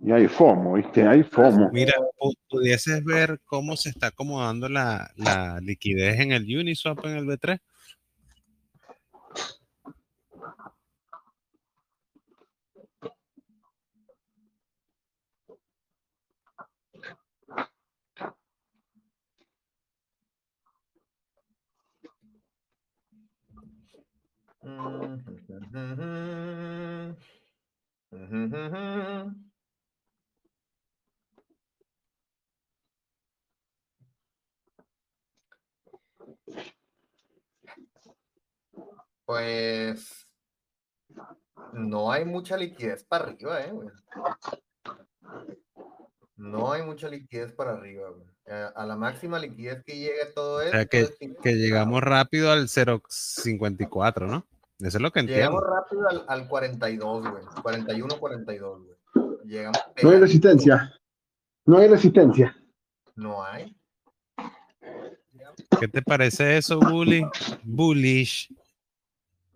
S8: Y hay FOMO, ¿viste? Hay FOMO.
S3: Mira, pu- pudieses ver cómo se está acomodando la, la liquidez en el Uniswap en el B3.
S1: Pues no hay mucha liquidez para arriba, eh, güey. No hay mucha liquidez para arriba, güey. A, a la máxima liquidez que llegue todo
S3: O
S1: esto
S3: sea, que,
S1: es
S3: que llegamos rápido al 0.54, ¿no? Eso es lo que entiendo.
S1: Llegamos rápido al, al 42, güey. 41, 42, güey. Llegamos
S8: No hay resistencia. No hay resistencia.
S1: No hay.
S3: ¿Qué te parece eso, Bully? Bullish.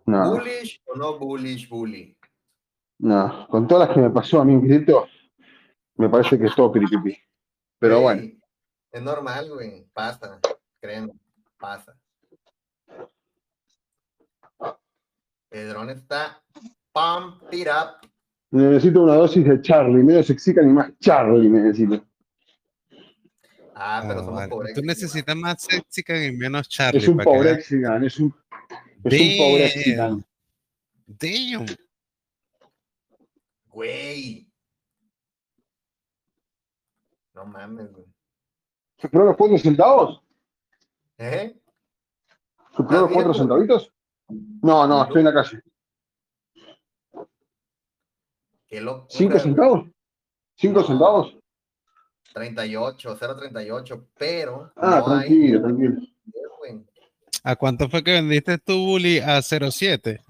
S8: No,
S1: Bullish o no bullish, bully.
S8: no. Con todas las que me pasó a mí en cripto, me parece que es todo piripipi. Pero bueno,
S1: Es normal, güey. Pasa. Créeme. Pasa. El dron está pump it up.
S8: necesito una dosis de Charlie. Menos sexican y más Charlie necesito.
S1: Ah, pero
S3: Ah,
S1: somos
S3: vale.
S1: pobres.
S3: Tú necesitas más Sexican y menos Charlie.
S8: Es un pobrexican, es un, es un pobrexican.
S3: Damn.
S1: Güey. No mames, güey.
S8: ¿Superó los cuatro centavos?
S1: ¿Eh?
S8: ¿Superó los
S1: ¿Estás
S8: cuatro centavitos? No, no, estoy en la calle.
S1: Qué locura.
S8: ¿Cinco centavos? ¿Cinco
S1: No.
S8: centavos?
S1: 38, 0.38, pero
S8: Ah,
S1: no hay
S8: tranquilo, tranquilo.
S1: liquidez, güey.
S3: ¿A cuánto fue que vendiste tu Bully? A 0.7.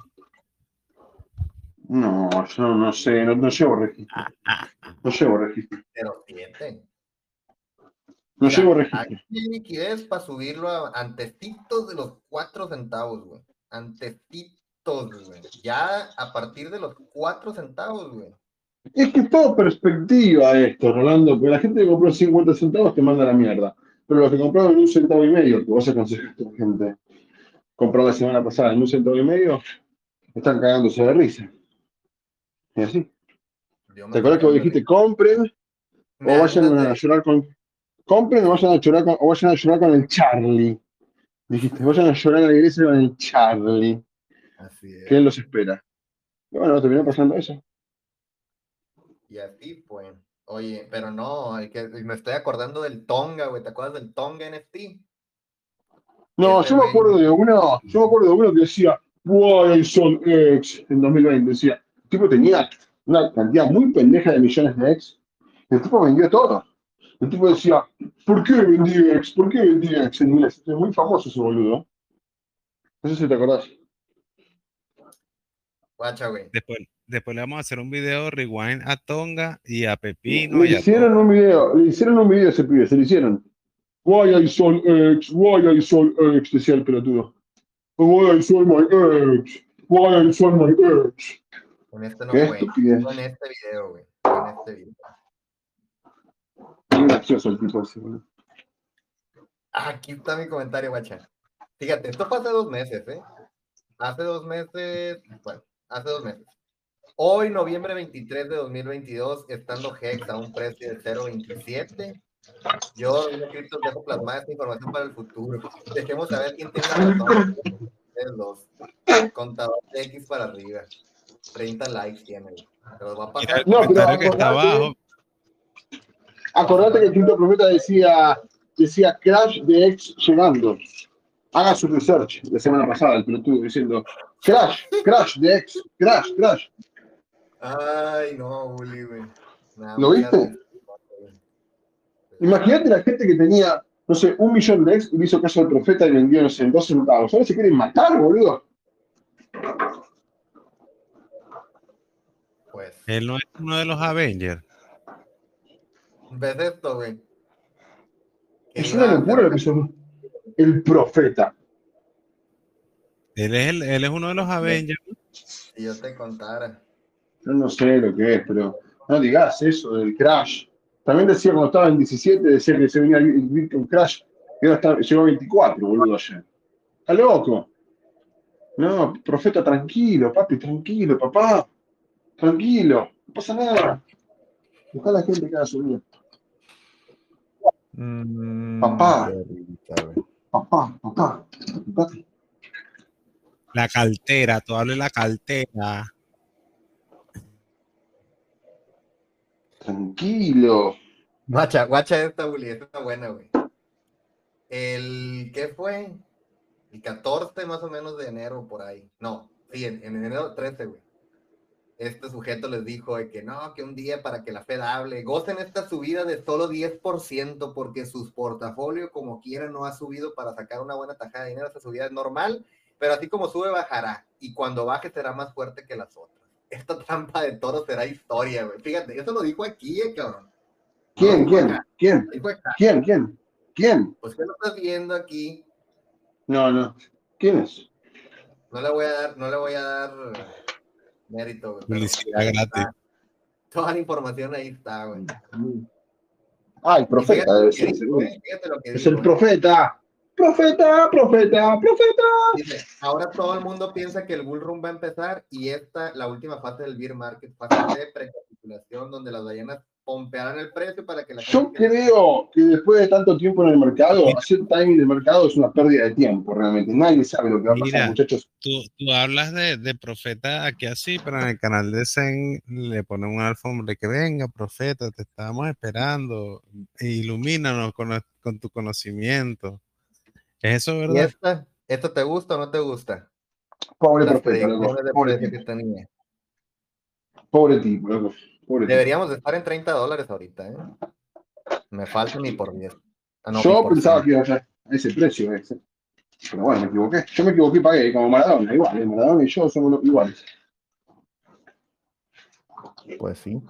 S8: No, yo no, no sé, no, no llevo registro. [LAUGHS] No llevo registro.
S1: 0.7.
S8: No llevo registro.
S1: Aquí hay liquidez para subirlo a antecitos de los 4 centavos, güey. Antecitos, güey. Ya a partir de los 4 centavos, güey.
S8: Es que es todo perspectiva esto, Rolando, porque la gente que compró 50 centavos te manda a la mierda. Pero los que compraron en un centavo y medio, que vos aconsejaste a la gente comprar la semana pasada en un centavo y medio, están cagándose de risa. Y así. ¿Te acuerdas que vos dijiste compren
S1: Me
S8: o vayan a llorar con. Compren o vayan a llorar con, o vayan a llorar con el Charlie? Dijiste, vayan a llorar a la iglesia con el Charlie,
S1: Así es.
S8: que él los espera. Y bueno, terminó pasando eso.
S1: Y así, pues. Oye, pero no, el que, me estoy acordando del Tonga, güey. ¿Te acuerdas del Tonga NFT?
S8: No, yo me
S1: güey.
S8: acuerdo de uno, yo me acuerdo de uno que decía, Why son X en 2020. Decía, el tipo tenía una cantidad muy pendeja de millones de X. El tipo vendió todo. El tipo decía, ¿por qué vendí X? ¿Por qué vendí X en inglés? Es muy famoso ese boludo. No sé si te acordás.
S1: Guacha, güey.
S3: Después, después le vamos a hacer un video rewind a Tonga y a Pepino
S8: Le
S3: y a
S8: hicieron un video, le hicieron un video a ese pibe, se lo hicieron. Why I sold X, why I sold X, decía el pelotudo. Why I sold my X, why I sold my X.
S1: Con este no
S8: Qué.
S1: Con este video, güey. Con este video.
S8: Muy gracioso el tipo ese, boludo.
S1: Ah, Aquí está mi comentario, guacha. Fíjate, esto fue hace dos meses, ¿eh? Hace dos meses, bueno, hace dos meses. Hoy, noviembre 23 de 2022, estando Hex a un precio de 0.27. Yo, yo criptos, dejo plasmada esta información para el futuro. Dejemos saber quién tiene la razón. Ustedes dos. Contador de X para arriba. 30 likes tiene, güey. Te los va a pasar.
S3: el
S8: No, pero
S3: que está abajo.
S8: Acordate que el quinto profeta decía, decía Crash de ex llegando. Haga su research la semana pasada, el pelotudo diciendo Crash, Crash de ex, Crash, Crash.
S1: Ay, no, Bully, güey. Nah,
S8: ¿Lo viste? Imagínate la gente que tenía, no sé, un millón de ex y le hizo caso al profeta y vendió, no sé, en dos centavos. Ahora se quieren matar, boludo.
S1: Pues,
S3: Él no es uno de los Avengers.
S1: ves esto, güey. Que
S8: Es una locura lo que hizo el profeta.
S3: Él es, el- él es uno de los Avengers.
S1: Si yo te contara.
S8: Yo no sé lo que es, pero no digas eso del crash. También decía cuando estaba en 17, decía que se venía el Bitcoin Crash, y ahora está, llegó a 24, boludo, ayer. Está loco. No, profeta, tranquilo, papi, tranquilo, papá. Tranquilo, no pasa nada. Deja a la gente que haga su vida. Papá. Papá, papá, papá.
S3: La cartera, tú hablas de la cartera.
S8: Tranquilo.
S1: Guacha, guacha esta, está buena, güey. El, ¿qué fue? El 14 más o menos de enero, por ahí. No, sí, en, en enero 13, güey. Este sujeto les dijo de que no, que un día para que la Fed hable, gocen esta subida de solo 10% porque sus portafolio como quiera no ha subido para sacar una buena tajada de dinero. Esta subida es normal, pero así como sube, bajará. Y cuando baje será más fuerte que las otras. Esta trampa de toro será historia, güey. Fíjate, eso lo dijo aquí, eh, cabrón.
S8: ¿Quién,
S1: No,
S8: quién, quién, quién, quién, quién?
S1: Pues que lo estás viendo aquí.
S8: No, no. ¿Quién es?
S1: No le voy a dar, no le voy a dar mérito, güey.
S3: gratis.
S1: Toda la información ahí está, güey.
S8: Ah, el profeta
S1: fíjate
S8: debe ser,
S1: fíjate lo que
S8: Es el profeta. Profeta, profeta, profeta.
S1: Dice, ahora todo el mundo piensa que el bull run va a empezar y esta, la última fase del bear market, fase de precapitulación, donde las ballenas pompearán el precio para que la
S8: Yo
S1: gente que-
S8: creo que después de tanto tiempo en el mercado, hacer timing del mercado es una pérdida de tiempo, realmente. Nadie sabe lo que va a pasar,
S3: Mira.
S8: muchachos.
S3: Tú, tú hablas de, de profeta aquí así, pero en el canal de Zen le ponen un alfombra que venga, profeta, te estábamos esperando, ilumínanos con, con tu conocimiento. ¿Es eso
S1: ¿Y
S3: verdad?
S1: esta? ¿Esto te gusta o no te gusta?
S8: Pobre tipo.
S1: tenía.
S8: Pobre tipo. Pobre tipo.
S1: Deberíamos de estar en 30 dólares ahorita, ¿eh? Me falta ni por 10. Ah, no,
S8: Yo
S1: por
S8: pensaba
S1: 100.
S8: que iba a ser a ese precio. Ese. Pero bueno, me equivoqué. Yo me equivoqué y pagué, como Maradona, igual. eh, Maradona y yo somos iguales.
S1: Pues sí.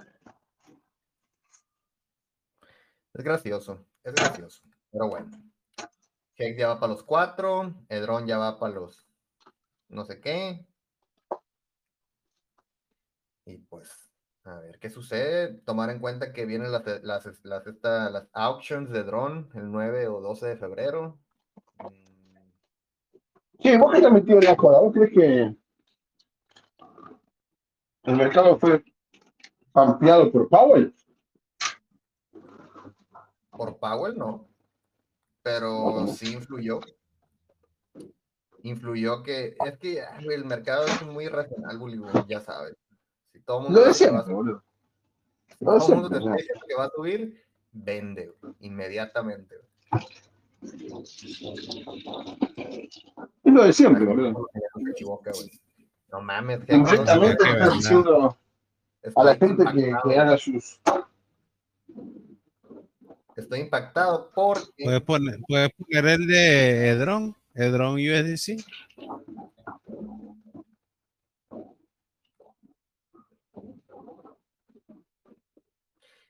S1: Es gracioso, es gracioso. Pero bueno. Hex ya va para los 4, Edron ya va para los no sé qué. Y pues, a ver qué sucede. Tomar en cuenta que vienen las, las, las, esta- las auctions de Drone el 9 o 12 de febrero.
S8: Sí, vos que estás metido en la joda, ¿vos crees que el mercado fue ampliado por Powell?
S1: Por Powell no, pero sí influyó. Influyó que es que güey, el mercado es muy irracional, güey, ya sabes. Si todo el mundo que va subir, si todo mundo
S8: siempre,
S1: que va a subir, vende inmediatamente.
S8: Es lo de siempre, boludo.
S1: No mames, que no
S8: a la gente que haga sus.
S1: Estoy impactado porque
S3: ¿Puedes poner, puedes poner el de Edron, Edron USDC.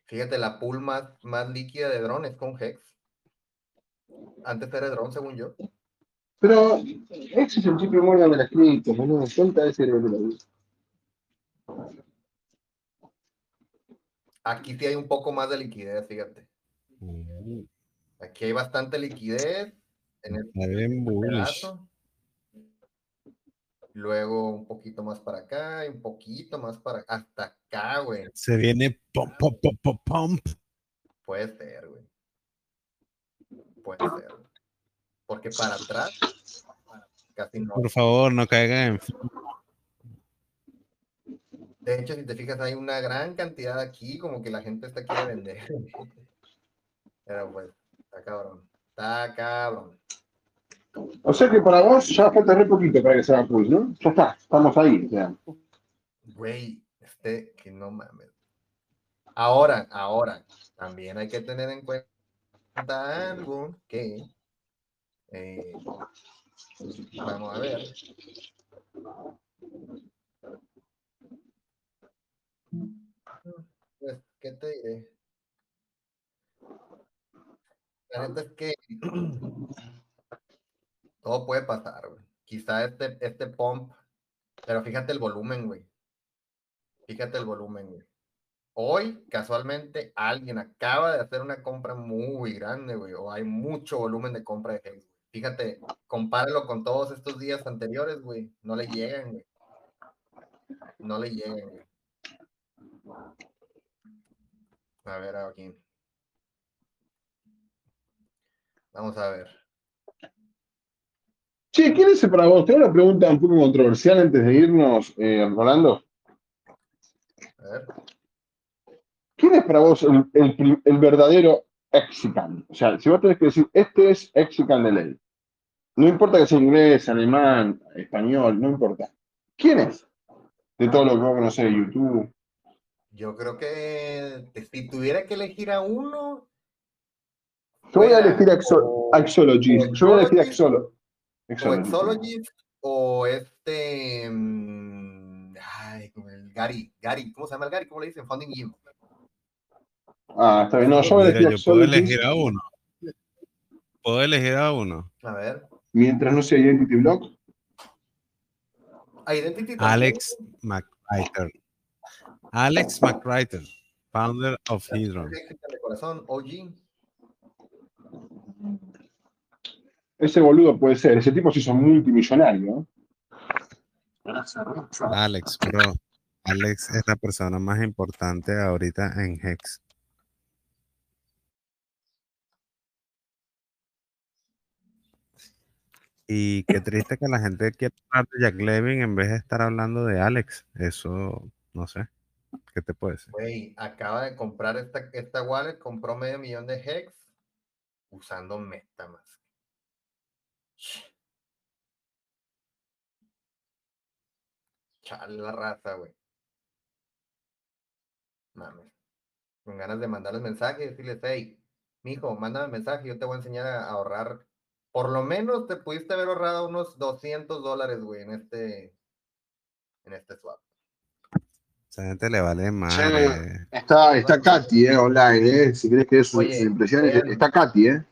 S1: fíjate la pool más, más líquida de Drone es con Hex. Antes era Drone, según yo.
S8: Pero ese es el chip memoria de las criptos, boludo. Cuenta ese de la.
S1: Aquí sí hay un poco más de liquidez, fíjate. Aquí hay bastante liquidez en el
S3: Está bien bullish.
S1: pedazo. Luego un poquito más para acá y un poquito más para hasta acá, güey.
S3: Se viene pom, pom, pom, pom, pom.
S1: Puede ser, güey. Puede ser. Porque para atrás casi no.
S3: Por favor, no caigan en
S1: De hecho, si te fijas, hay una gran cantidad aquí, como que la gente está quiere vender. Pero pues, está cabrón. Está cabrón.
S8: O sea que para vos ya falta re poquito para que se haga Pulse, ¿no? Ya está, estamos ahí. O sea.
S1: Güey, este, que no mames. Ahora, ahora, también hay que tener en cuenta algo que eh, vamos a ver. Pues, ¿qué te diré? La neta es que [CLEARS THROAT] todo puede pasar, güey. Quizá este, este pump, pero fíjate el volumen, güey. Fíjate el volumen, güey. Hoy, casualmente, alguien acaba de hacer una compra muy grande, güey, o hay mucho volumen de compra de Hex. Fíjate, compáralo con todos estos días anteriores, güey. No le llegan, güey. No le llegan, güey. A ver, aquí. Vamos a ver.
S8: Che, ¿quién es para vos? Tengo una pregunta un poco controversial antes de irnos, eh, Rolando.
S1: A ver.
S8: ¿Quién es para vos el, el verdadero Exican? O sea, si vos tenés que decir, este es Exican de ley. No importa que sea inglés, alemán, español, no importa. ¿Quién es? De todo lo que vos conocés de YouTube.
S1: Yo creo que te- si tuviera que elegir a uno,
S8: Yo voy a elegir Axo-
S1: o-
S8: Axologist.
S1: o
S8: Yo voy a elegir Axolo.
S1: o
S8: Exologist.
S1: O este. mm, Ay, como el Gary. Gary, ¿cómo se llama el Gary? ¿Cómo le dicen? Funding Gym.
S8: Ah, está bien. No, yo voy a
S3: Mira,
S8: elegir
S3: yo puedo
S8: Axologist
S3: elegir a uno. Puedo elegir a uno.
S1: A ver.
S8: mientras no sea Identity Block.
S1: Identity también.
S3: Alex McWriter. Alex McWriter, founder of Hydron.
S1: Corazón, OG.
S8: Ese boludo puede ser. Ese tipo se hizo multimillonario.
S3: Alex, bro. Alex es la persona más importante ahorita en Hex. Y qué triste que la gente quiera hablar de Jack Levin en vez de estar hablando de Alex. Eso, no sé. ¿Qué te puede decir?
S1: Güey, acaba de comprar esta, esta wallet, compró medio millón de Hex usando Metamask. Chale la raza, güey. Mames. Con ganas de mandarles mensaje y decirles, hey, mijo, mándame mensaje, yo te voy a enseñar a ahorrar. Por lo menos te pudiste haber ahorrado unos 200 dólares, güey, en este, en este swap.
S3: Esa gente le vale madre.
S8: está, está Katy, eh, online, eh. Si querés que sus impresiones, está Katy, eh.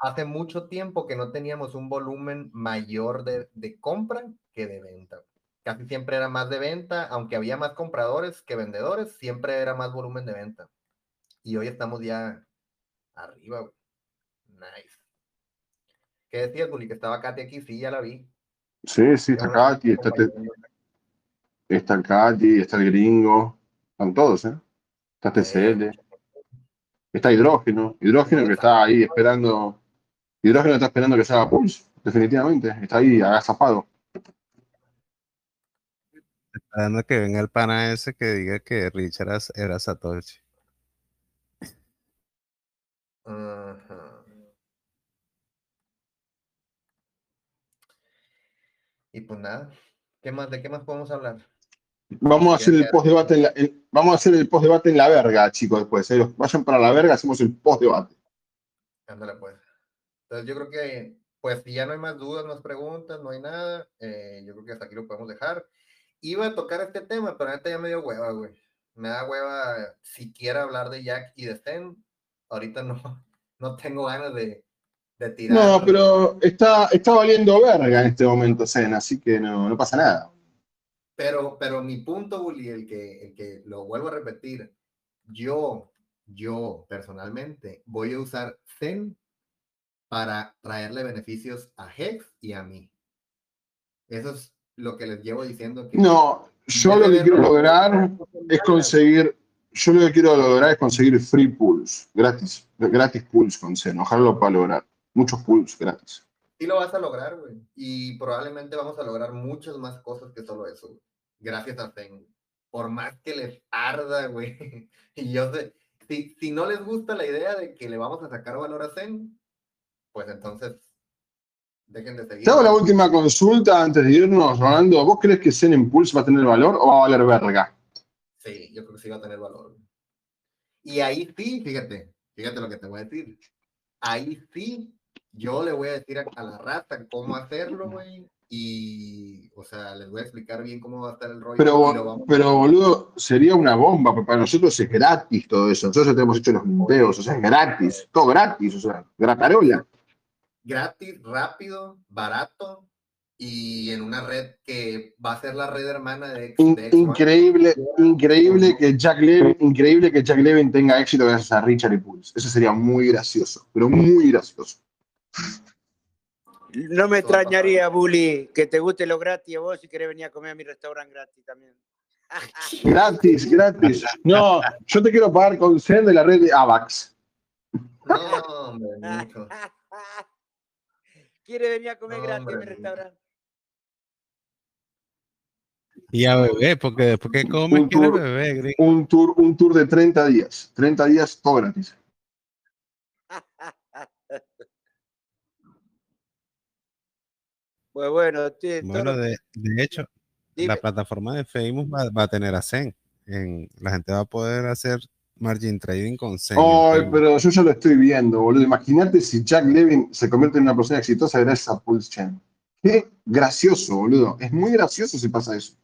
S1: Hace mucho tiempo que no teníamos un volumen mayor de, de compra que de venta. Casi siempre era más de venta, aunque había más compradores que vendedores, siempre era más volumen de venta. Y hoy estamos ya arriba, güey. Nice. ¿Qué decías, Bully? Que estaba Katy aquí, sí, ya la vi.
S8: Sí, sí, está Katy, está, te- está Katy, está el gringo. Están todos, eh. Está TCL. Está Hidrógeno. Hidrógeno que está ahí esperando. Hidrógeno está esperando que se haga Pulse, definitivamente. Está ahí agazapado.
S3: Esperando que venga el pana ese que diga que Richard era, Satoshi.
S1: Ajá. Y pues nada, ¿qué más, ¿de qué más podemos hablar?
S8: Vamos a hacer el post-debate en la, en- vamos a hacer el post-debate en la verga, chicos, después. eh. Vayan para la verga, hacemos el post-debate.
S1: Ándale, pues. Entonces yo creo que, pues si ya no hay más dudas, más preguntas, no hay nada, eh, yo creo que hasta aquí lo podemos dejar. Iba a tocar este tema, pero ahorita ya me dio hueva, güey. Me da hueva siquiera hablar de Jack y de Sten. Ahorita no, [LAUGHS] no tengo ganas de, de tirar.
S8: No, pero está, está valiendo verga en este momento, Zen, así que no, no pasa nada.
S1: Pero, pero mi punto, Bully, el que, el que lo vuelvo a repetir, yo, yo personalmente voy a usar Zen para traerle beneficios a Hex y a mí. Eso es lo que les llevo diciendo. Que
S8: No, yo lo que quiero lograr es conseguir, yo lo que quiero lograr es conseguir free pools, gratis, gratis pools con Zen, ojalá lo pueda lograr. Muchos pools gratis.
S1: Sí lo vas a lograr, güey. Y probablemente vamos a lograr muchas más cosas que solo eso, güey. Gracias a Zen. por más que les arda, güey. [LAUGHS] Y yo sé, si, si no les gusta la idea de que le vamos a sacar valor a Zen, pues entonces dejen de seguir.
S8: Te hago la última consulta antes de irnos, Rolando. ¿Vos crees que Zen Impulse va a tener valor o va a valer verga?
S1: Sí, yo creo que sí va a tener valor. Y ahí sí, fíjate, fíjate lo que te voy a decir. Ahí sí, yo le voy a decir a, a la raza cómo hacerlo, güey. Y, o sea, les voy a explicar bien cómo va a estar el rollo.
S8: Pero,
S1: vamos-
S8: pero, boludo, sería una bomba, porque para nosotros es gratis todo eso. Nosotros ya tenemos hecho los videos, o sea, es gratis, todo gratis, o sea, gratarola.
S1: Gratis, rápido, barato y en una red que va a ser la red hermana de,
S8: In-
S1: de X1.
S8: increíble, increíble que Jack Levin, increíble que Jack Levin tenga éxito gracias a Richard y Pulse. Eso sería muy gracioso, pero muy gracioso.
S6: No me extrañaría, Bully, que te guste lo gratis a vos si querés venir a comer a mi restaurante gratis también.
S8: Gratis, gratis. No, yo te quiero pagar con Zen de la red de AVAX.
S1: No, hombre. [LAUGHS]
S6: ¿Quiere venir a comer
S1: No,
S6: gratis a mi restaurante?
S3: Y a beber, porque después que comes
S8: Un
S3: quieres
S8: tour.
S3: beber, gringo.
S8: Un tour, un tour de 30 días. 30 días, todo gratis. [LAUGHS]
S6: Pues bueno, todo
S3: Bueno, de, de hecho,
S6: dime.
S3: la plataforma de Facebook va, va a tener a Zen. En, la gente va a poder hacer margin trading con Zen. en
S8: Ay, pero yo ya lo estoy viendo, boludo. Imagínate si Jack Levin se convierte en una persona exitosa gracias a Pulse Chain. Qué gracioso, boludo. Es muy gracioso si pasa eso.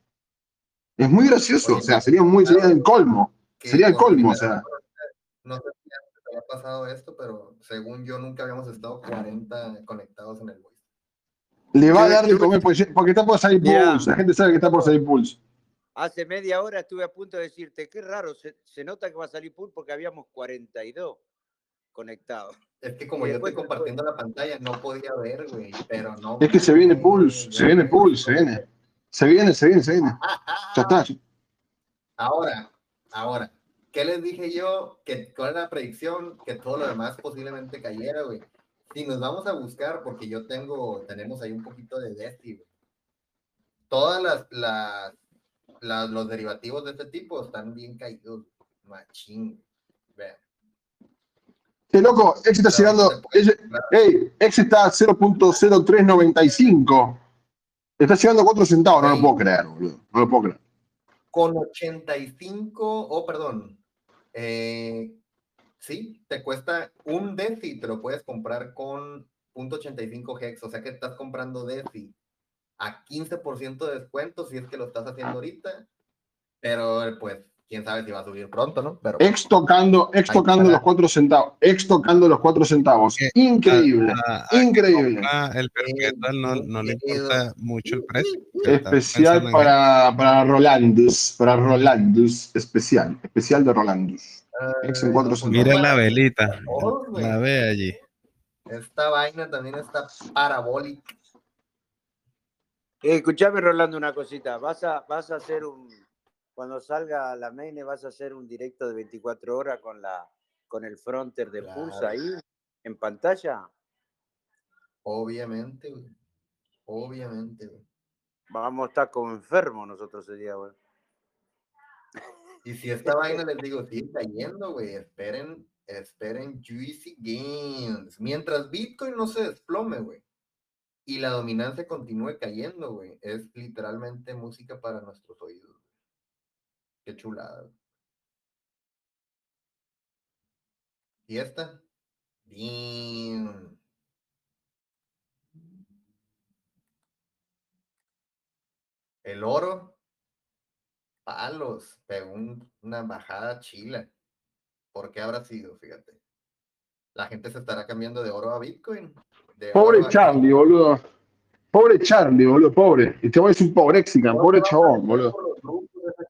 S8: Es muy gracioso, o sea, sería muy, sería el colmo. Sería el colmo, o sea.
S1: No sé si antes había pasado esto, pero según yo nunca habíamos estado 40 conectados en el voice.
S8: Le va a dar de comer porque porque está por salir. Pulse. La gente sabe que está por salir Pulse.
S6: Hace media hora estuve a punto de decirte, qué raro, se, se nota que va a salir pool porque habíamos 42 conectados.
S1: Es que como
S6: Y
S1: yo estoy compartiendo la pantalla, no podía ver, güey, pero no.
S8: Es que se viene Pulse, se viene. Pulse, se viene. Se viene, se viene, se viene. Ya está.
S1: Ahora, ahora, ¿qué les dije yo? Que cuál era la predicción, que todo lo demás posiblemente cayera, güey. Si nos vamos a buscar, porque yo tengo, tenemos ahí un poquito de Desti, güey. Todas las, las, los derivativos de este tipo están bien caídos, machín. Vean.
S8: Qué loco, X está llegando. Ey, X está a 0.0395. Está llegando a 4 centavos, no lo
S1: Sí.
S8: puedo creer, boludo. No lo puedo creer.
S1: Con 85, oh, perdón. eh, sí, te cuesta un DeFi, te lo puedes comprar con .85 hex, o sea que estás comprando DeFi a 15% de descuento si es que lo estás haciendo ahorita, pero pues quién sabe si va a subir pronto, ¿no? Pero
S8: Ex tocando, ex tocando los 4 centavos. Ex tocando los 4 centavos. Increíble.
S3: A- a-
S8: Increíble.
S3: a- el perpetual no, no le importa mucho el precio.
S8: Especial
S3: en
S8: para, para Rolandus. Para Rolandus. Especial. Especial de Rolandus. Ex en 4 centavos.
S3: Mira la velita,
S1: Oh,
S3: la ve allí.
S1: esta vaina también está parabólica.
S6: Eh, escuchame, Rolando, una cosita. Vas a, vas a hacer un, cuando salga la main, vas a hacer un directo de 24 horas con la, con el fronter de Pulse
S1: Claro.
S6: ahí, en pantalla.
S1: Obviamente, güey. Obviamente, güey.
S6: Vamos a estar como enfermos nosotros ese día, güey.
S1: Y si esta [LAUGHS] vaina les digo, sigue cayendo, güey, esperen, esperen Juicy Gains. Mientras Bitcoin no se desplome, güey, y la dominancia continúe cayendo, güey, es literalmente música para nuestros oídos. Qué chulada. ¿Y esta? Bien. El oro, palos, pegó un- una bajada chila. ¿Por qué habrá sido? Fíjate. La gente se estará cambiando de oro a Bitcoin. De
S8: Pobre Charlie, boludo. Pobre Charlie, boludo, pobre. Y te voy a decir pobre Mexican, pobre chabón, boludo.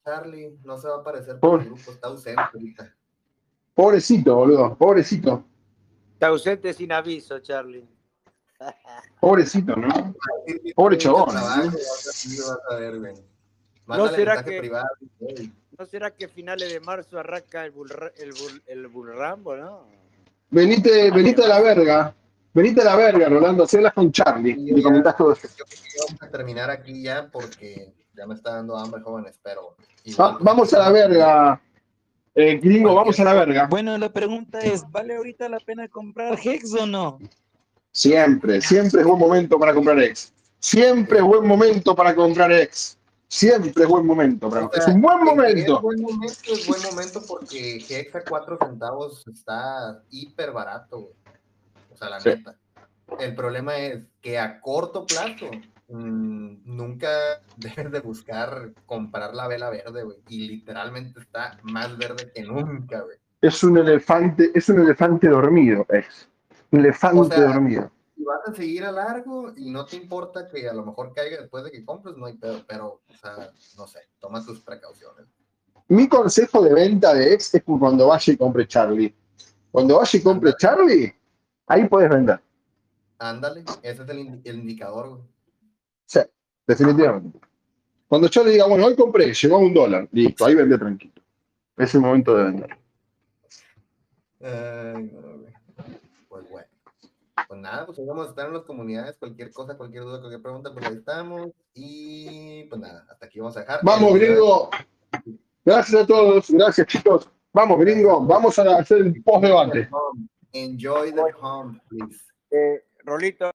S1: Charlie, no se va a aparecer por
S8: Pobre.
S1: el grupo, está ausente ahorita.
S8: Pobrecito, boludo, pobrecito.
S6: Está ausente sin aviso, Charlie.
S8: Pobrecito, ¿no? Pobre chabón. ¿no?
S6: ¿No será que- ¿No será que a finales de marzo arranca el bull, el bull, el bull Rambo, no?
S8: Venite, venite a la verga. Venite a la verga, Rolando. Hacélas con Charlie. Y comentás todo esto.
S1: Yo creo que vamos a terminar aquí ya porque Ya me está dando hambre, jóvenes, pero. Igual, pues,
S8: vamos a la verga. Eh, gringo, vamos a la verga.
S11: Bueno, la pregunta es, ¿vale ahorita la pena comprar Hex o no?
S8: Siempre, siempre es buen momento para comprar ex. Siempre es buen momento para comprar ex. Siempre es buen momento. para-
S1: O sea,
S8: es un buen
S1: Es
S8: momento.
S1: buen momento, es buen momento porque Hex a 4 centavos está hiper barato, güey. O sea, la
S8: Sí.
S1: neta. El problema es que a corto plazo mm, nunca [LAUGHS] debes de buscar comprar la vela verde, güey. Y literalmente está más verde que nunca, güey.
S8: Es un elefante, es un elefante dormido, ex. Elefante
S1: O sea,
S8: dormido.
S1: Si vas a seguir a largo y no te importa que a lo mejor caiga después de que compres, no hay pedo, pero, o sea, no sé, toma tus precauciones.
S8: Mi consejo de venta de ex es que cuando vaya y compre Charlie. Cuando vaya y compre Charlie, ahí puedes vender.
S1: Ándale, ese es el, indi- el indicador, güey.
S8: Sí, definitivamente. Cuando Charlie diga, bueno, hoy compré, llegó a un dólar, listo, ahí vende tranquilo. Es el momento de vender.
S1: Güey. Pues bueno. Pues nada, pues vamos a estar en las comunidades. Cualquier cosa, cualquier duda, cualquier pregunta, pues ahí estamos. Y pues nada, hasta aquí vamos a dejar.
S8: Vamos, gringo. Gracias a todos. Gracias, chicos. Vamos, gringo. Vamos a hacer el post-debate.
S1: Enjoy the home, please.
S6: Eh, Rolito,